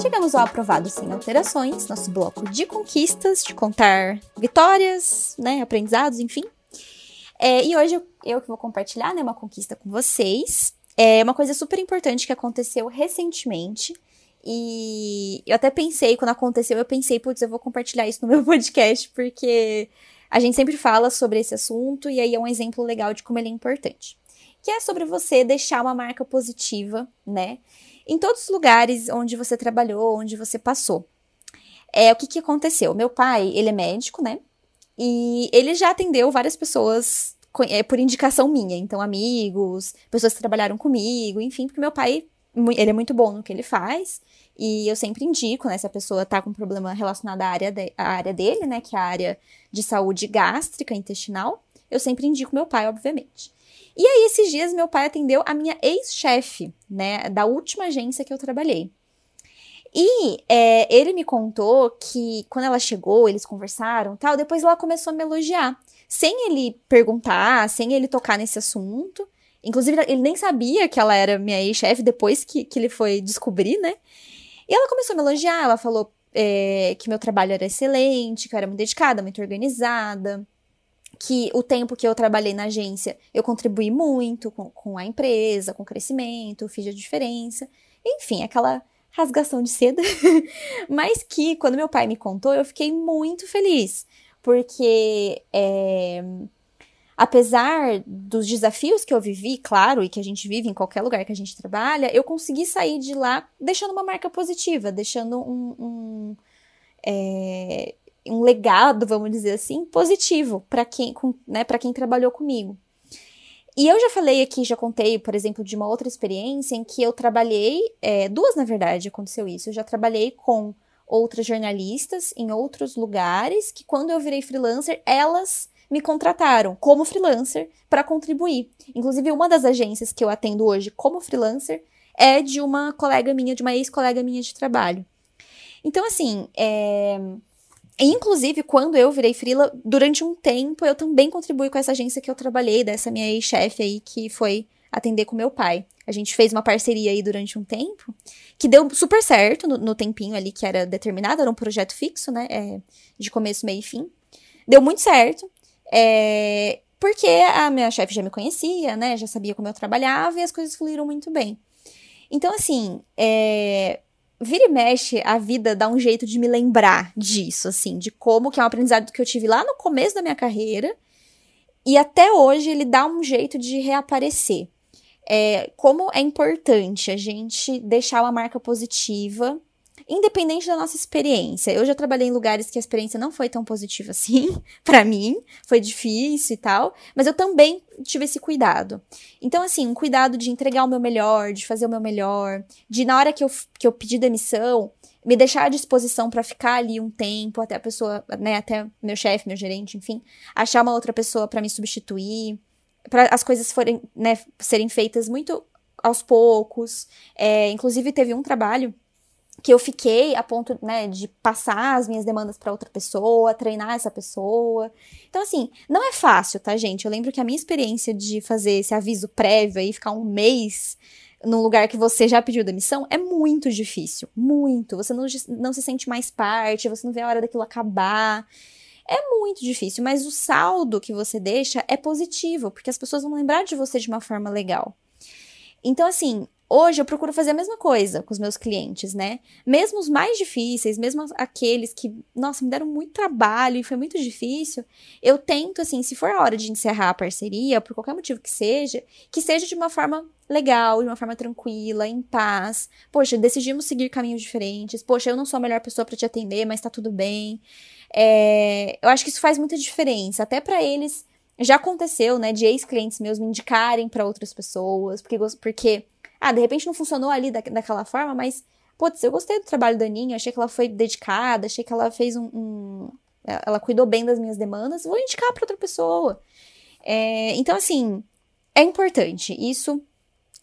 Chegamos ao aprovado sem alterações, nosso bloco de conquistas, de contar vitórias, né, aprendizados, enfim. É, e hoje eu, eu que vou compartilhar né, uma conquista com vocês. É uma coisa super importante que aconteceu recentemente e eu até pensei, quando aconteceu, eu pensei, putz, eu vou compartilhar isso no meu podcast, porque a gente sempre fala sobre esse assunto e aí é um exemplo legal de como ele é importante. Que é sobre você deixar uma marca positiva, né? Em todos os lugares onde você trabalhou, onde você passou. É, o que que aconteceu? Meu pai, ele é médico, né? E ele já atendeu várias pessoas é, por indicação minha. Então, amigos, pessoas que trabalharam comigo, enfim, porque meu pai ele é muito bom no que ele faz. E eu sempre indico, né, se a pessoa tá com problema relacionado à área, de, à área dele, né, que é a área de saúde gástrica, intestinal, eu sempre indico meu pai, obviamente. E aí, esses dias, meu pai atendeu a minha ex-chefe, né, da última agência que eu trabalhei. E é, ele me contou que quando ela chegou, eles conversaram tal, depois ela começou a me elogiar. Sem ele perguntar, sem ele tocar nesse assunto. Inclusive, ele nem sabia que ela era minha ex-chefe depois que, que ele foi descobrir, né? E ela começou a me elogiar, ela falou é, que meu trabalho era excelente, que eu era muito dedicada, muito organizada, que o tempo que eu trabalhei na agência eu contribuí muito com, com a empresa, com o crescimento, fiz a diferença. Enfim, aquela rasgação de seda. Mas que, quando meu pai me contou, eu fiquei muito feliz. Porque é, apesar dos desafios que eu vivi, claro, e que a gente vive em qualquer lugar que a gente trabalha, eu consegui sair de lá deixando uma marca positiva, deixando um, um, é, um legado, vamos dizer assim, positivo para quem, né, quem trabalhou comigo. E eu já falei aqui, já contei, por exemplo, de uma outra experiência em que eu trabalhei, é, duas na verdade aconteceu isso. Eu já trabalhei com outras jornalistas em outros lugares que quando eu virei freelancer, elas me contrataram como freelancer para contribuir. Inclusive, uma das agências que eu atendo hoje como freelancer é de uma colega minha, de uma ex-colega minha de trabalho. Então, assim, é... Inclusive, quando eu virei freela, durante um tempo, eu também contribuí com essa agência que eu trabalhei, dessa minha ex-chefe aí, que foi atender com meu pai. A gente fez uma parceria aí durante um tempo, que deu super certo no, no tempinho ali que era determinado, era um projeto fixo, né, é, de começo, meio e fim. Deu muito certo. É, porque a minha chefe já me conhecia, né? Já sabia como eu trabalhava e as coisas fluíram muito bem. Então, assim, é, vira e mexe, a vida dá um jeito de me lembrar disso, assim, de como que é um aprendizado que eu tive lá no começo da minha carreira e até hoje ele dá um jeito de reaparecer. É, como é importante a gente deixar uma marca positiva independente da nossa experiência. Eu já trabalhei em lugares que a experiência não foi tão positiva assim, para mim, foi difícil e tal, mas eu também tive esse cuidado. Então, assim, um cuidado de entregar o meu melhor, de fazer o meu melhor, de na hora que eu, que eu pedi demissão, me deixar à disposição para ficar ali um tempo, até a pessoa, né, até meu chefe, meu gerente, enfim, achar uma outra pessoa para me substituir, para as coisas forem, né, serem feitas muito aos poucos. É, inclusive, teve um trabalho que eu fiquei a ponto, né, de passar as minhas demandas para outra pessoa, treinar essa pessoa. Então, assim, não é fácil, tá, gente? Eu lembro que a minha experiência de fazer esse aviso prévio aí, ficar um mês num lugar que você já pediu demissão, é muito difícil. Muito. Você não, não se sente mais parte, você não vê a hora daquilo acabar. É muito difícil, mas o saldo que você deixa é positivo, porque as pessoas vão lembrar de você de uma forma legal. Então, assim, Hoje eu procuro fazer a mesma coisa com os meus clientes, né? Mesmo os mais difíceis, mesmo aqueles que, nossa, me deram muito trabalho e foi muito difícil, eu tento, assim, se for a hora de encerrar a parceria, por qualquer motivo que seja, que seja de uma forma legal, de uma forma tranquila, em paz. Poxa, decidimos seguir caminhos diferentes. Poxa, eu não sou a melhor pessoa para te atender, mas tá tudo bem. É, eu acho que isso faz muita diferença, até para eles. Já aconteceu, né, de ex-clientes meus me indicarem para outras pessoas, porque, porque ah, de repente não funcionou ali da, daquela forma, mas, putz, eu gostei do trabalho da Aninha, achei que ela foi dedicada, achei que ela fez um. um ela cuidou bem das minhas demandas, vou indicar para outra pessoa. É, então, assim, é importante. Isso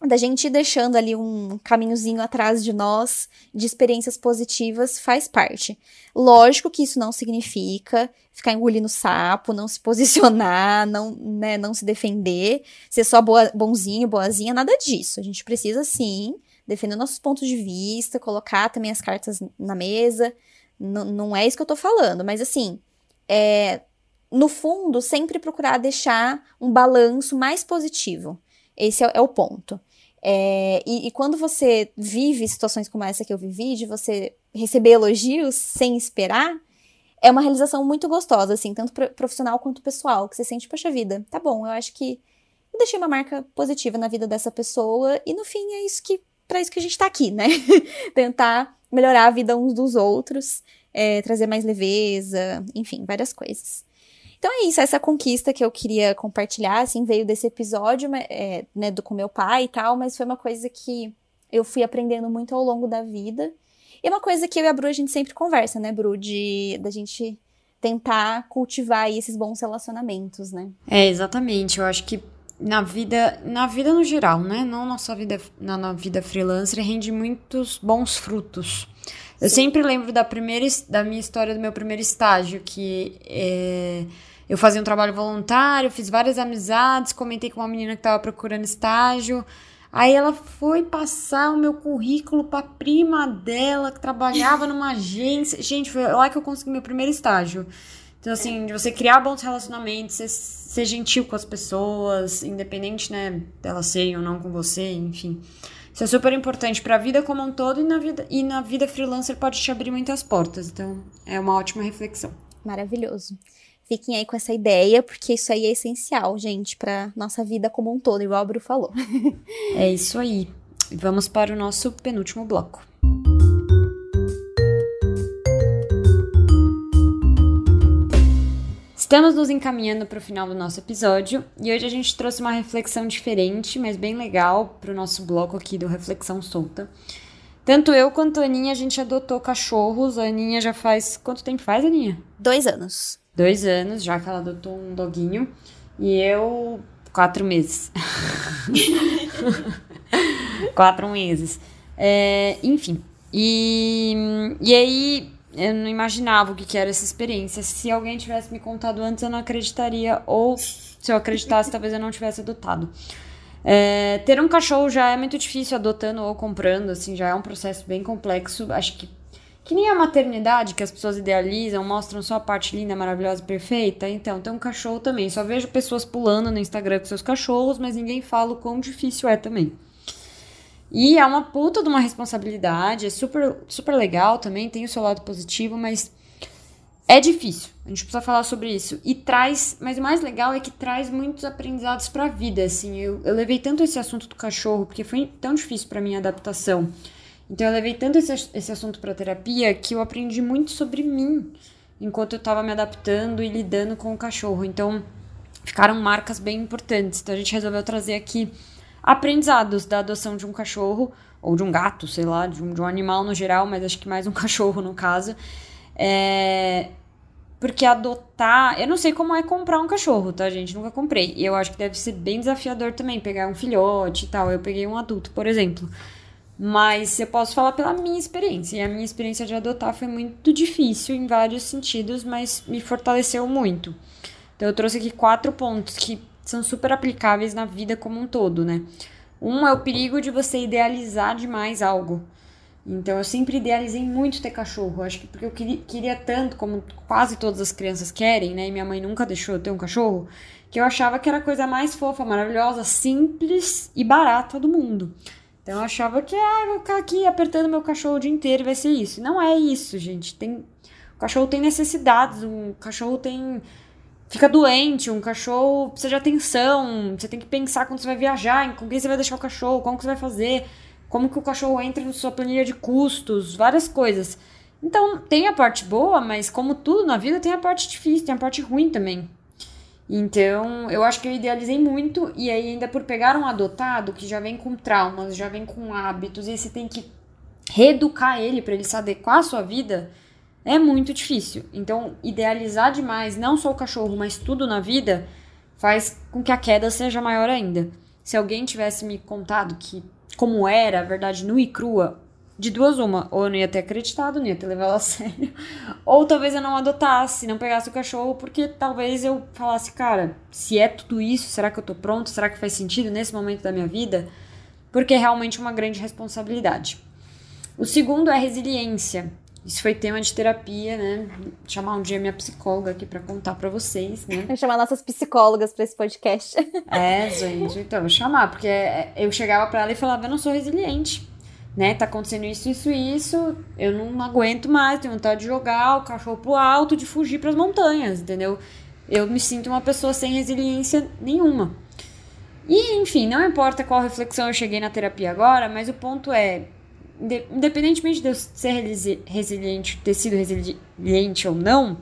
da gente ir deixando ali um caminhozinho atrás de nós, de experiências positivas, faz parte. Lógico que isso não significa ficar engolindo sapo, não se posicionar, não, né, não se defender, ser só boa, bonzinho, boazinha, nada disso. A gente precisa, sim, defender nossos pontos de vista, colocar também as cartas na mesa. N não é isso que eu tô falando, mas assim, é, no fundo, sempre procurar deixar um balanço mais positivo. Esse é, é o ponto. É, e, e, quando você vive situações como essa que eu vivi, de você receber elogios sem esperar, é uma realização muito gostosa, assim, tanto profissional quanto pessoal, que você sente, poxa vida, tá bom, eu acho que eu deixei uma marca positiva na vida dessa pessoa, e no fim é isso que, para isso que a gente tá aqui, né? Tentar melhorar a vida uns dos outros, é, trazer mais leveza, enfim, várias coisas. Então é isso, essa conquista que eu queria compartilhar, assim, veio desse episódio, é, né, do com meu pai e tal, mas foi uma coisa que eu fui aprendendo muito ao longo da vida. E é uma coisa que eu e a Bru a gente sempre conversa, né, Bru, de da gente tentar cultivar esses bons relacionamentos, né? É, exatamente. Eu acho que na vida, na vida no geral, né? Não na sua vida, na, na vida freelancer, rende muitos bons frutos. Eu sempre lembro da primeira, da minha história do meu primeiro estágio, que é, eu fazia um trabalho voluntário, fiz várias amizades, comentei com uma menina que estava procurando estágio. Aí ela foi passar o meu currículo para prima dela, que trabalhava numa agência. Gente, foi lá que eu consegui meu primeiro estágio. Então, assim, de você criar bons relacionamentos, ser, ser gentil com as pessoas, independente, né, delas serem ou não com você, enfim. Isso é super importante para a vida como um todo e na vida, e na vida freelancer pode te abrir muitas portas. Então, é uma ótima reflexão. Maravilhoso. Fiquem aí com essa ideia, porque isso aí é essencial, gente, para nossa vida como um todo, igual a Bru falou. é isso aí. Vamos para o nosso penúltimo bloco. Estamos nos encaminhando para o final do nosso episódio e hoje a gente trouxe uma reflexão diferente, mas bem legal para o nosso bloco aqui do Reflexão Solta. Tanto eu quanto a Aninha, a gente adotou cachorros. A Aninha já faz. Quanto tempo faz, Aninha? Dois anos dois anos já que ela adotou um doguinho. E eu, quatro meses. quatro meses. É, enfim. E, e aí, eu não imaginava o que, que era essa experiência. Se alguém tivesse me contado antes, eu não acreditaria. Ou se eu acreditasse, talvez eu não tivesse adotado. É, ter um cachorro já é muito difícil adotando ou comprando, assim, já é um processo bem complexo. Acho que Que nem a maternidade que as pessoas idealizam, mostram só a parte linda, maravilhosa, perfeita. Então, tem um cachorro também. Só vejo pessoas pulando no Instagram com seus cachorros, mas ninguém fala o quão difícil é também. E é uma puta de uma responsabilidade, é super, super legal também, tem o seu lado positivo, mas é difícil. A gente precisa falar sobre isso. E traz, mas o mais legal é que traz muitos aprendizados para a vida, assim. Eu, eu levei tanto esse assunto do cachorro, porque foi tão difícil para minha adaptação. Então eu levei tanto esse, esse assunto para terapia que eu aprendi muito sobre mim enquanto eu estava me adaptando e lidando com o cachorro. Então ficaram marcas bem importantes. Então a gente resolveu trazer aqui aprendizados da adoção de um cachorro ou de um gato, sei lá, de um, de um animal no geral, mas acho que mais um cachorro no caso. É... Porque adotar. Eu não sei como é comprar um cachorro, tá, gente? Nunca comprei. E eu acho que deve ser bem desafiador também pegar um filhote e tal. Eu peguei um adulto, por exemplo. Mas eu posso falar pela minha experiência. E a minha experiência de adotar foi muito difícil em vários sentidos, mas me fortaleceu muito. Então eu trouxe aqui quatro pontos que são super aplicáveis na vida como um todo, né? Um é o perigo de você idealizar demais algo. Então eu sempre idealizei muito ter cachorro. Acho que porque eu queria, queria tanto, como quase todas as crianças querem, né? E minha mãe nunca deixou eu ter um cachorro, que eu achava que era a coisa mais fofa, maravilhosa, simples e barata do mundo. Então eu achava que, ah, vou ficar aqui apertando meu cachorro o dia inteiro vai ser isso. Não é isso, gente. Tem, o cachorro tem necessidades, um cachorro tem. Fica doente, um cachorro precisa de atenção. Você tem que pensar quando você vai viajar, com quem você vai deixar o cachorro, como que você vai fazer, como que o cachorro entra na sua planilha de custos, várias coisas. Então, tem a parte boa, mas como tudo na vida, tem a parte difícil, tem a parte ruim também. Então, eu acho que eu idealizei muito, e aí, ainda por pegar um adotado que já vem com traumas, já vem com hábitos, e você tem que reeducar ele para ele se adequar à sua vida, é muito difícil. Então, idealizar demais, não só o cachorro, mas tudo na vida, faz com que a queda seja maior ainda. Se alguém tivesse me contado que como era, a verdade nua e crua, de duas uma, ou eu não ia ter acreditado, não ia ter levado a sério, ou talvez eu não adotasse, não pegasse o cachorro, porque talvez eu falasse, cara, se é tudo isso, será que eu tô pronto? Será que faz sentido nesse momento da minha vida? Porque é realmente uma grande responsabilidade. O segundo é resiliência. Isso foi tema de terapia, né? Chamar um dia minha psicóloga aqui para contar para vocês, né? Vou chamar nossas psicólogas para esse podcast. É, gente, então, vou chamar, porque eu chegava para ela e falava: "Eu não sou resiliente" né? Tá acontecendo isso, isso, isso. Eu não aguento mais, tenho vontade de jogar o cachorro pro alto, de fugir para as montanhas, entendeu? Eu me sinto uma pessoa sem resiliência nenhuma. E, enfim, não importa qual reflexão eu cheguei na terapia agora, mas o ponto é, independentemente de eu ser resiliente, ter sido resiliente ou não,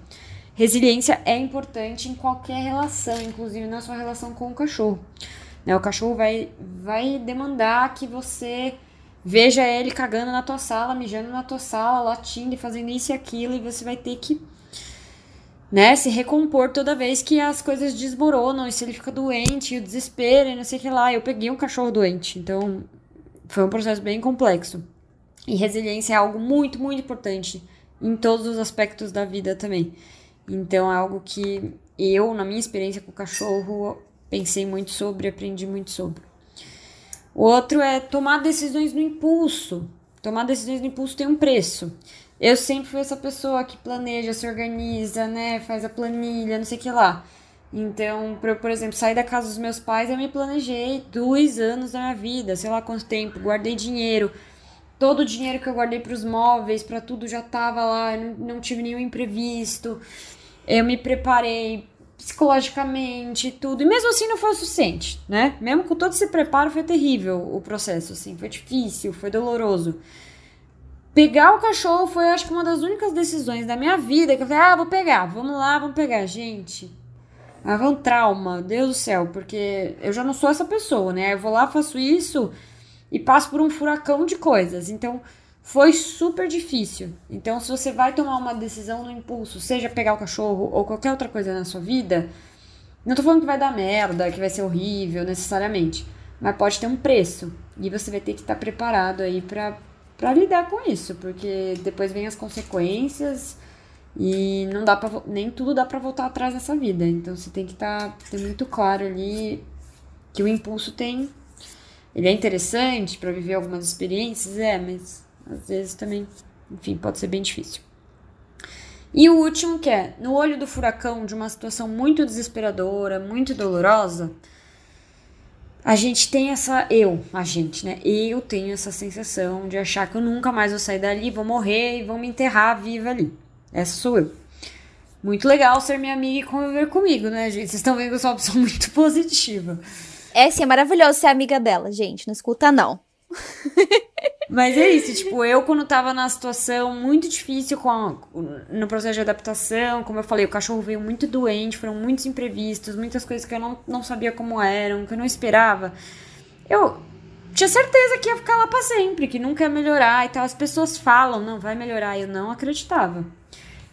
resiliência é importante em qualquer relação, inclusive na sua relação com o cachorro. Né? O cachorro vai, vai demandar que você veja ele cagando na tua sala, mijando na tua sala, latindo e fazendo isso e aquilo, e você vai ter que né, se recompor toda vez que as coisas desmoronam, e se ele fica doente, e o desespero, e não sei o que lá. Eu peguei um cachorro doente, então foi um processo bem complexo. E resiliência é algo muito, muito importante em todos os aspectos da vida também. Então é algo que eu, na minha experiência com o cachorro, pensei muito sobre, aprendi muito sobre. O outro é tomar decisões no impulso. Tomar decisões no impulso tem um preço. Eu sempre fui essa pessoa que planeja, se organiza, né? Faz a planilha, não sei o que lá. Então, pra, por exemplo, sair da casa dos meus pais, eu me planejei dois anos da minha vida, sei lá quanto tempo, guardei dinheiro. Todo o dinheiro que eu guardei para os móveis, para tudo já tava lá, não, não tive nenhum imprevisto. Eu me preparei psicologicamente tudo. E mesmo assim não foi o suficiente, né? Mesmo com todo esse preparo foi terrível o processo, assim, foi difícil, foi doloroso. Pegar o cachorro foi, acho que, uma das únicas decisões da minha vida que eu falei, ah, vou pegar, vamos lá, vamos pegar. Gente, é um trauma, Deus do céu, porque eu já não sou essa pessoa, né? Eu vou lá, faço isso e passo por um furacão de coisas. Então, foi super difícil. Então, se você vai tomar uma decisão no impulso, seja pegar o cachorro ou qualquer outra coisa na sua vida, não tô falando que vai dar merda, que vai ser horrível necessariamente, mas pode ter um preço. E você vai ter que estar tá preparado aí pra, pra lidar com isso, porque depois vem as consequências e não dá para nem tudo dá para voltar atrás nessa vida. Então você tem que estar tá, ter muito claro ali que o impulso tem ele é interessante para viver algumas experiências, é, mas às vezes também enfim, pode ser bem difícil. E o último que é, no olho do furacão de uma situação muito desesperadora, muito dolorosa, a gente tem essa. Eu, a gente, né? Eu tenho essa sensação de achar que eu nunca mais vou sair dali, vou morrer e vão me enterrar viva ali. Essa sou eu. Muito legal ser minha amiga e conviver comigo, né, gente? Vocês estão vendo que eu sou uma pessoa muito positiva. É sim, é maravilhoso ser amiga dela, gente. Não escuta, não. Mas é isso, tipo, eu quando tava na situação muito difícil com a, no processo de adaptação, como eu falei, o cachorro veio muito doente, foram muitos imprevistos, muitas coisas que eu não, não sabia como eram, que eu não esperava. Eu tinha certeza que ia ficar lá para sempre, que nunca ia melhorar e tal. As pessoas falam, não, vai melhorar, eu não acreditava.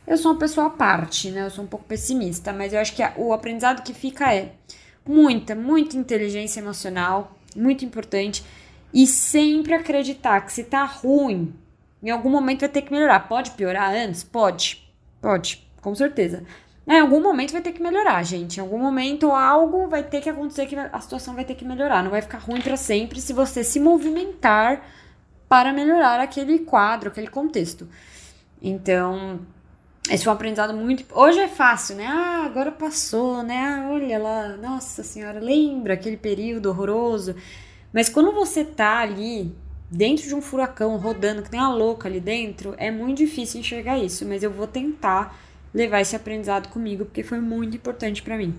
Eu sou uma pessoa à parte, né? Eu sou um pouco pessimista, mas eu acho que a, o aprendizado que fica é muita, muita inteligência emocional, muito importante e sempre acreditar que se tá ruim, em algum momento vai ter que melhorar. Pode piorar antes? Pode. Pode, com certeza. Em algum momento vai ter que melhorar, gente. Em algum momento algo vai ter que acontecer que a situação vai ter que melhorar. Não vai ficar ruim para sempre se você se movimentar para melhorar aquele quadro, aquele contexto. Então, esse é um aprendizado muito. Hoje é fácil, né? Ah, agora passou, né? Ah, olha lá, nossa senhora, lembra aquele período horroroso. Mas quando você tá ali dentro de um furacão rodando, que tem uma louca ali dentro, é muito difícil enxergar isso, mas eu vou tentar levar esse aprendizado comigo porque foi muito importante para mim.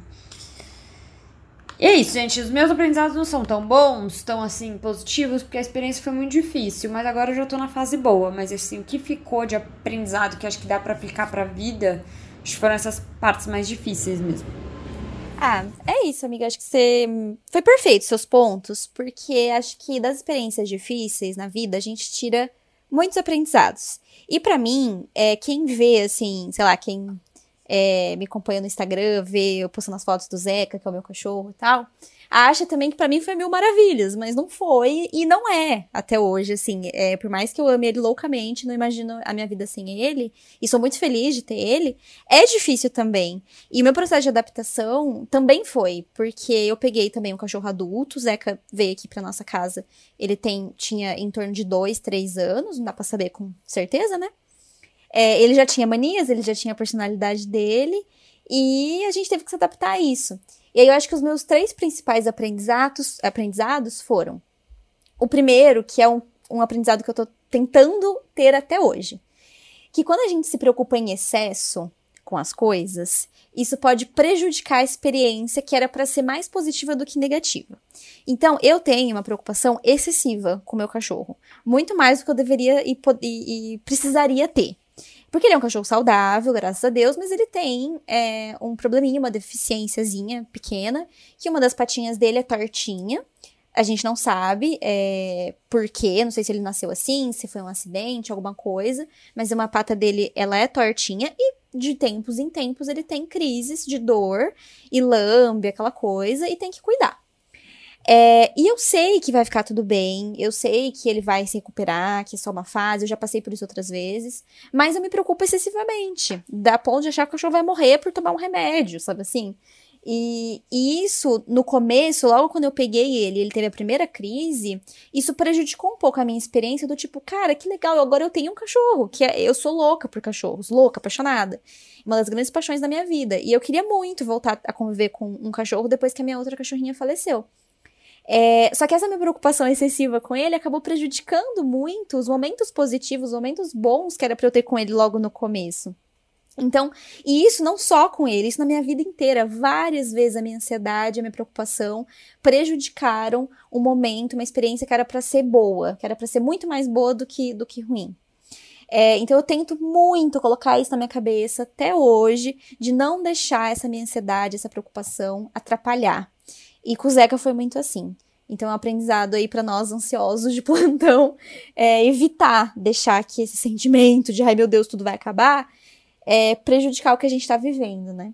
E é isso, gente. Os meus aprendizados não são tão bons, tão assim, positivos, porque a experiência foi muito difícil, mas agora eu já tô na fase boa. Mas assim, o que ficou de aprendizado que acho que dá para aplicar pra vida, acho que foram essas partes mais difíceis mesmo. Ah, é isso, amiga. Acho que você foi perfeito seus pontos, porque acho que das experiências difíceis na vida a gente tira muitos aprendizados. E para mim, é, quem vê, assim, sei lá, quem é, me acompanha no Instagram, vê eu postando as fotos do Zeca, que é o meu cachorro e tal, acha também que para mim foi mil maravilhas, mas não foi e não é até hoje, assim. É, por mais que eu ame ele loucamente, não imagino a minha vida sem ele, e sou muito feliz de ter ele, é difícil também. E meu processo de adaptação também foi, porque eu peguei também um cachorro adulto, o Zeca veio aqui pra nossa casa, ele tem, tinha em torno de dois, três anos, não dá pra saber com certeza, né? É, ele já tinha manias, ele já tinha a personalidade dele, e a gente teve que se adaptar a isso. E aí eu acho que os meus três principais aprendizados, aprendizados foram: o primeiro, que é um, um aprendizado que eu tô tentando ter até hoje, que quando a gente se preocupa em excesso com as coisas, isso pode prejudicar a experiência que era para ser mais positiva do que negativa. Então, eu tenho uma preocupação excessiva com meu cachorro, muito mais do que eu deveria e, e, e precisaria ter. Porque ele é um cachorro saudável, graças a Deus, mas ele tem é, um probleminha, uma deficiênciazinha pequena, que uma das patinhas dele é tortinha. A gente não sabe é, por quê, não sei se ele nasceu assim, se foi um acidente, alguma coisa, mas uma pata dele, ela é tortinha e de tempos em tempos ele tem crises de dor e lambe, aquela coisa, e tem que cuidar. É, e eu sei que vai ficar tudo bem, eu sei que ele vai se recuperar, que é só uma fase, eu já passei por isso outras vezes, mas eu me preocupo excessivamente, da ponto de achar que o cachorro vai morrer por tomar um remédio, sabe assim? E, e, isso, no começo, logo quando eu peguei ele, ele teve a primeira crise, isso prejudicou um pouco a minha experiência do tipo, cara, que legal, agora eu tenho um cachorro, que é, eu sou louca por cachorros, louca, apaixonada. Uma das grandes paixões da minha vida. E eu queria muito voltar a conviver com um cachorro depois que a minha outra cachorrinha faleceu. É, só que essa minha preocupação excessiva com ele acabou prejudicando muito os momentos positivos, os momentos bons que era para eu ter com ele logo no começo. Então, e isso não só com ele, isso na minha vida inteira. Várias vezes a minha ansiedade, a minha preocupação prejudicaram um momento, uma experiência que era para ser boa, que era para ser muito mais boa do que, do que ruim. É, então eu tento muito colocar isso na minha cabeça até hoje, de não deixar essa minha ansiedade, essa preocupação atrapalhar. E com o Zeca foi muito assim. Então, é um aprendizado aí para nós ansiosos de plantão é evitar deixar que esse sentimento de ai meu Deus, tudo vai acabar, é, prejudicar o que a gente está vivendo, né?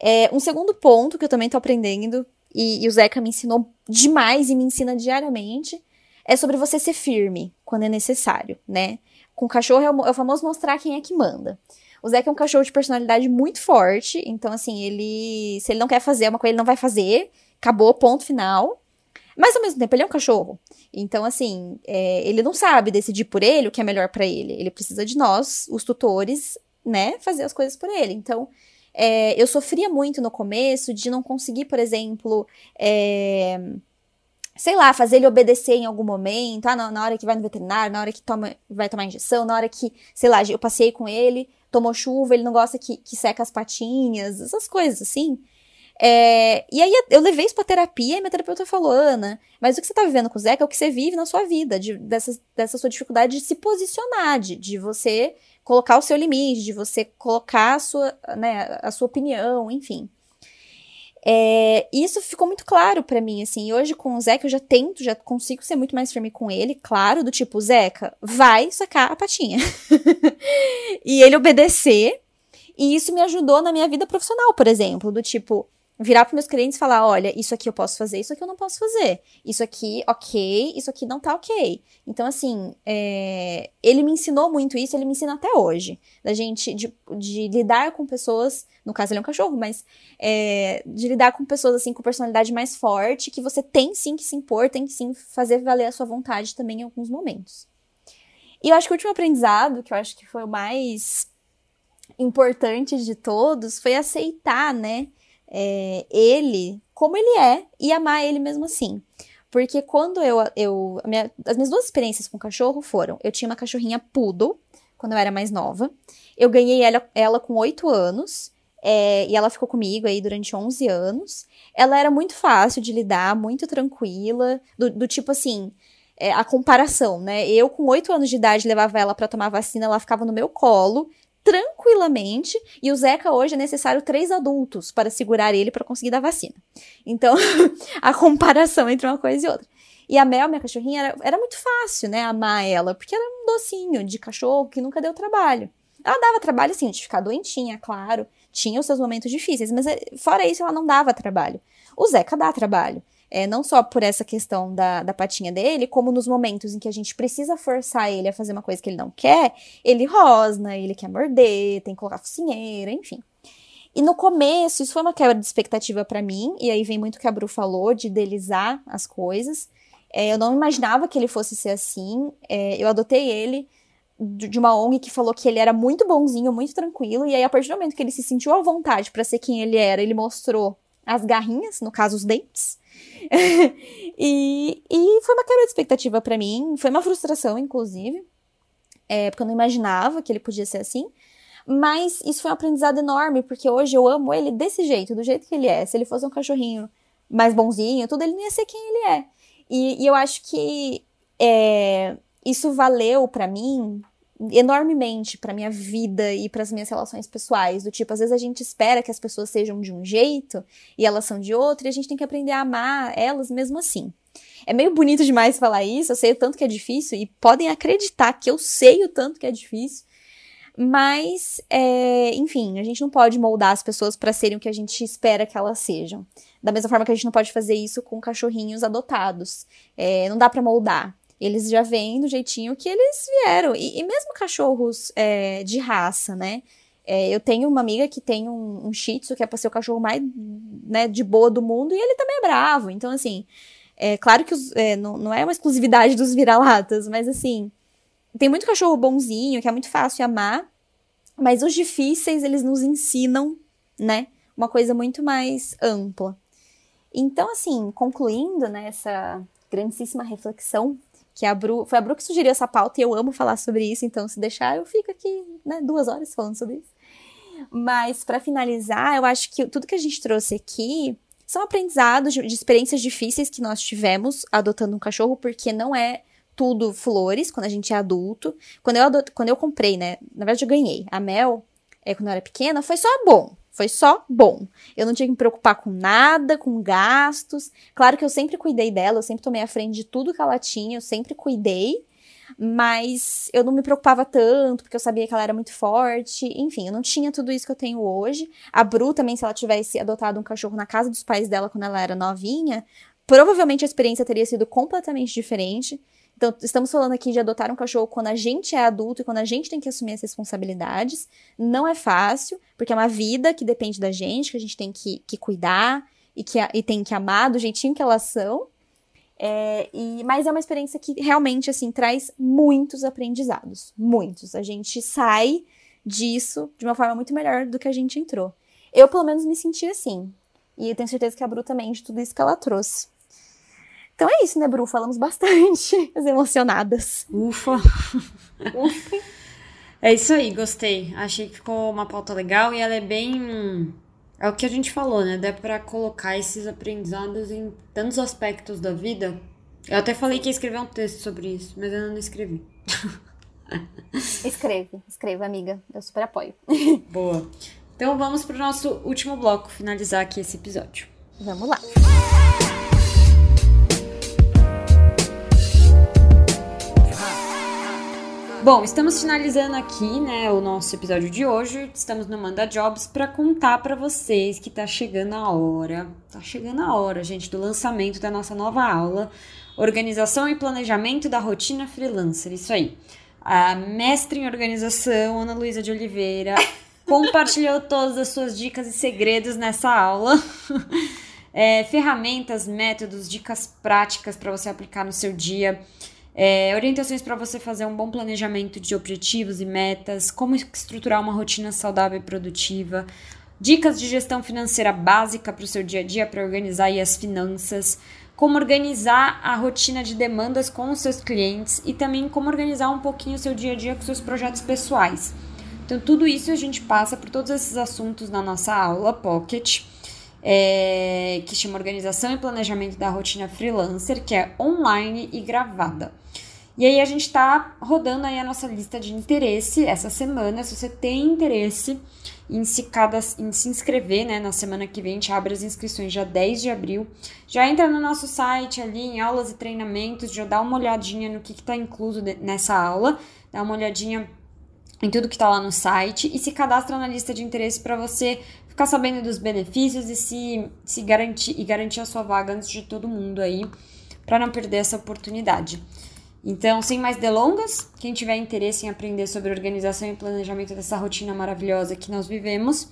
É, um segundo ponto que eu também tô aprendendo, e, e o Zeca me ensinou demais e me ensina diariamente, é sobre você ser firme quando é necessário, né? Com o cachorro é o, é o famoso mostrar quem é que manda. O Zeca é um cachorro de personalidade muito forte, então, assim, ele. Se ele não quer fazer uma coisa, ele não vai fazer acabou, ponto final. Mas ao mesmo tempo, ele é um cachorro. Então, assim, é, ele não sabe decidir por ele o que é melhor para ele. Ele precisa de nós, os tutores, né, fazer as coisas por ele. Então, é, eu sofria muito no começo de não conseguir, por exemplo, é, sei lá, fazer ele obedecer em algum momento, ah, na, na hora que vai no veterinário, na hora que toma, vai tomar injeção, na hora que, sei lá, eu passei com ele, tomou chuva, ele não gosta que, que seca as patinhas, essas coisas assim. É, e aí eu levei isso pra terapia e minha terapeuta falou, Ana, mas o que você tá vivendo com o Zeca é o que você vive na sua vida, de, dessa, dessa sua dificuldade de se posicionar, de, de você colocar o seu limite, de você colocar a sua, né, a sua opinião, enfim. É, isso ficou muito claro para mim, assim. E hoje com o Zeca eu já tento, já consigo ser muito mais firme com ele, claro, do tipo, Zeca, vai sacar a patinha. e ele obedecer. E isso me ajudou na minha vida profissional, por exemplo, do tipo, virar para meus clientes e falar: olha, isso aqui eu posso fazer, isso aqui eu não posso fazer. Isso aqui, ok, isso aqui não tá ok. Então, assim, é, ele me ensinou muito isso, ele me ensina até hoje. Da gente, de, de lidar com pessoas, no caso ele é um cachorro, mas é, de lidar com pessoas, assim, com personalidade mais forte, que você tem sim que se impor, tem que sim fazer valer a sua vontade também em alguns momentos. E eu acho que o último aprendizado, que eu acho que foi o mais importante de todos, foi aceitar, né? É, ele como ele é e amar ele mesmo assim. Porque quando eu. eu minha, as minhas duas experiências com cachorro foram: eu tinha uma cachorrinha poodle quando eu era mais nova. Eu ganhei ela, ela com 8 anos. É, e ela ficou comigo aí durante 11 anos. Ela era muito fácil de lidar, muito tranquila, do, do tipo assim, é, a comparação, né? Eu, com 8 anos de idade, levava ela para tomar vacina, ela ficava no meu colo, tranquilamente. E o Zeca hoje é necessário três adultos para segurar ele para conseguir dar vacina. Então, a comparação entre uma coisa e outra. E a Mel, minha cachorrinha, era, era muito fácil, né, amar ela, porque era um docinho de cachorro que nunca deu trabalho. Ela dava trabalho, assim, de ficar doentinha, claro. Tinha os seus momentos difíceis, mas eh, fora isso, ela não dava trabalho. O Zeca dá trabalho. É, não só por essa questão da, da patinha dele, como nos momentos em que a gente precisa forçar ele a fazer uma coisa que ele não quer, ele rosna, ele quer morder, tem que colocar focinheira, enfim. E no começo, isso foi uma quebra de expectativa para mim, e aí vem muito o que a Bru falou, de idealizar as coisas. É, eu não imaginava que ele fosse ser assim. É, eu adotei ele de uma ONG que falou que ele era muito bonzinho, muito tranquilo, e aí a partir do momento que ele se sentiu à vontade para ser quem ele era, ele mostrou as garrinhas, no caso os dentes. e, e foi uma quebra de expectativa para mim, foi uma frustração, inclusive, é, porque eu não imaginava que ele podia ser assim. Mas isso foi um aprendizado enorme, porque hoje eu amo ele desse jeito, do jeito que ele é. Se ele fosse um cachorrinho mais bonzinho, tudo, ele não ia ser quem ele é. E, e eu acho que é, isso valeu para mim enormemente para minha vida e para as minhas relações pessoais, do tipo, às vezes a gente espera que as pessoas sejam de um jeito e elas são de outro e a gente tem que aprender a amar elas mesmo assim. É meio bonito demais falar isso, eu sei o tanto que é difícil e podem acreditar que eu sei o tanto que é difícil, mas, é, enfim, a gente não pode moldar as pessoas para serem o que a gente espera que elas sejam. Da mesma forma que a gente não pode fazer isso com cachorrinhos adotados. É, não dá para moldar. Eles já vêm do jeitinho que eles vieram. E, e mesmo cachorros é, de raça, né? É, eu tenho uma amiga que tem um, um shih tzu, que é pra ser o cachorro mais né, de boa do mundo, e ele também é bravo. Então, assim, é claro que os, é, não, não é uma exclusividade dos vira-latas, mas assim, tem muito cachorro bonzinho, que é muito fácil amar, mas os difíceis, eles nos ensinam, né, uma coisa muito mais ampla. Então, assim, concluindo nessa né, grandíssima reflexão que a Bru, foi a Bru que sugeriu essa pauta e eu amo falar sobre isso, então se deixar eu fico aqui, né, duas horas falando sobre isso. Mas para finalizar, eu acho que tudo que a gente trouxe aqui são aprendizados de, de experiências difíceis que nós tivemos adotando um cachorro, porque não é tudo flores quando a gente é adulto. Quando eu, quando eu comprei, né, na verdade eu ganhei a Mel, é, quando eu era pequena, foi só bom. Foi só bom. Eu não tinha que me preocupar com nada, com gastos. Claro que eu sempre cuidei dela, eu sempre tomei a frente de tudo que ela tinha, eu sempre cuidei. Mas eu não me preocupava tanto, porque eu sabia que ela era muito forte. Enfim, eu não tinha tudo isso que eu tenho hoje. A Bru também, se ela tivesse adotado um cachorro na casa dos pais dela quando ela era novinha, provavelmente a experiência teria sido completamente diferente. Então, estamos falando aqui de adotar um cachorro quando a gente é adulto e quando a gente tem que assumir as responsabilidades. Não é fácil, porque é uma vida que depende da gente, que a gente tem que, que cuidar e que e tem que amar do jeitinho que elas são. É, e, mas é uma experiência que realmente, assim, traz muitos aprendizados. Muitos. A gente sai disso de uma forma muito melhor do que a gente entrou. Eu, pelo menos, me senti assim. E eu tenho certeza que a Bru também, de tudo isso que ela trouxe. Então é isso, né, Bru? Falamos bastante, as emocionadas. Ufa! Ufa! É isso aí, gostei. Achei que ficou uma pauta legal e ela é bem. É o que a gente falou, né? Dá pra colocar esses aprendizados em tantos aspectos da vida. Eu até falei que ia escrever um texto sobre isso, mas eu não escrevi. Escreve, escreva, amiga. Eu super apoio. Boa. Então vamos pro nosso último bloco, finalizar aqui esse episódio. Vamos lá. Bom, estamos finalizando aqui, né, o nosso episódio de hoje. Estamos no Manda Jobs para contar para vocês que tá chegando a hora, tá chegando a hora, gente, do lançamento da nossa nova aula, Organização e Planejamento da Rotina Freelancer. Isso aí. A mestre em organização, Ana Luísa de Oliveira, compartilhou todas as suas dicas e segredos nessa aula. É, ferramentas, métodos, dicas práticas para você aplicar no seu dia é, orientações para você fazer um bom planejamento de objetivos e metas, como estruturar uma rotina saudável e produtiva, dicas de gestão financeira básica para o seu dia a dia para organizar as finanças, como organizar a rotina de demandas com os seus clientes e também como organizar um pouquinho o seu dia a dia com seus projetos pessoais. Então, tudo isso a gente passa por todos esses assuntos na nossa aula Pocket. É, que chama Organização e Planejamento da Rotina Freelancer, que é online e gravada. E aí a gente está rodando aí a nossa lista de interesse essa semana. Se você tem interesse em se, cada, em se inscrever, né? Na semana que vem a gente abre as inscrições já 10 de abril. Já entra no nosso site ali em aulas e treinamentos, já dá uma olhadinha no que está incluso nessa aula, dá uma olhadinha em tudo que está lá no site e se cadastra na lista de interesse para você ficar sabendo dos benefícios e se, se garantir e garantir a sua vaga antes de todo mundo aí, para não perder essa oportunidade. Então, sem mais delongas, quem tiver interesse em aprender sobre organização e planejamento dessa rotina maravilhosa que nós vivemos,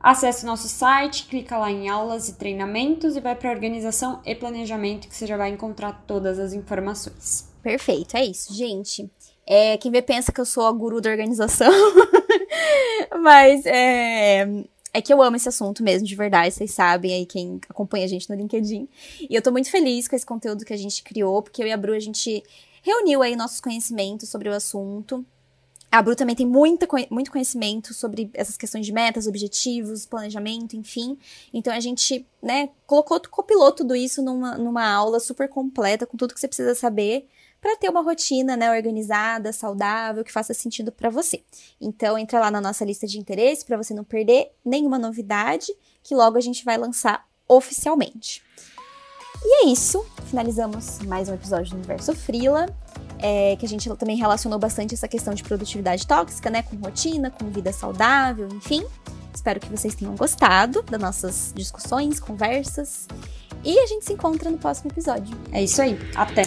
acesse o nosso site, clica lá em aulas e treinamentos e vai para organização e planejamento que você já vai encontrar todas as informações. Perfeito, é isso, gente. É, quem vê pensa que eu sou a guru da organização, mas é, é que eu amo esse assunto mesmo, de verdade, vocês sabem aí quem acompanha a gente no LinkedIn. E eu tô muito feliz com esse conteúdo que a gente criou, porque eu e a Bru, a gente reuniu aí nossos conhecimentos sobre o assunto. A Bru também tem muita, muito conhecimento sobre essas questões de metas, objetivos, planejamento, enfim. Então a gente, né, colocou, copilou tudo isso numa, numa aula super completa, com tudo que você precisa saber para ter uma rotina, né, organizada, saudável, que faça sentido para você. Então entra lá na nossa lista de interesse para você não perder nenhuma novidade, que logo a gente vai lançar oficialmente. E é isso, finalizamos mais um episódio do Universo Frila, é, que a gente também relacionou bastante essa questão de produtividade tóxica, né, com rotina, com vida saudável, enfim. Espero que vocês tenham gostado das nossas discussões, conversas. E a gente se encontra no próximo episódio. É isso aí. Até!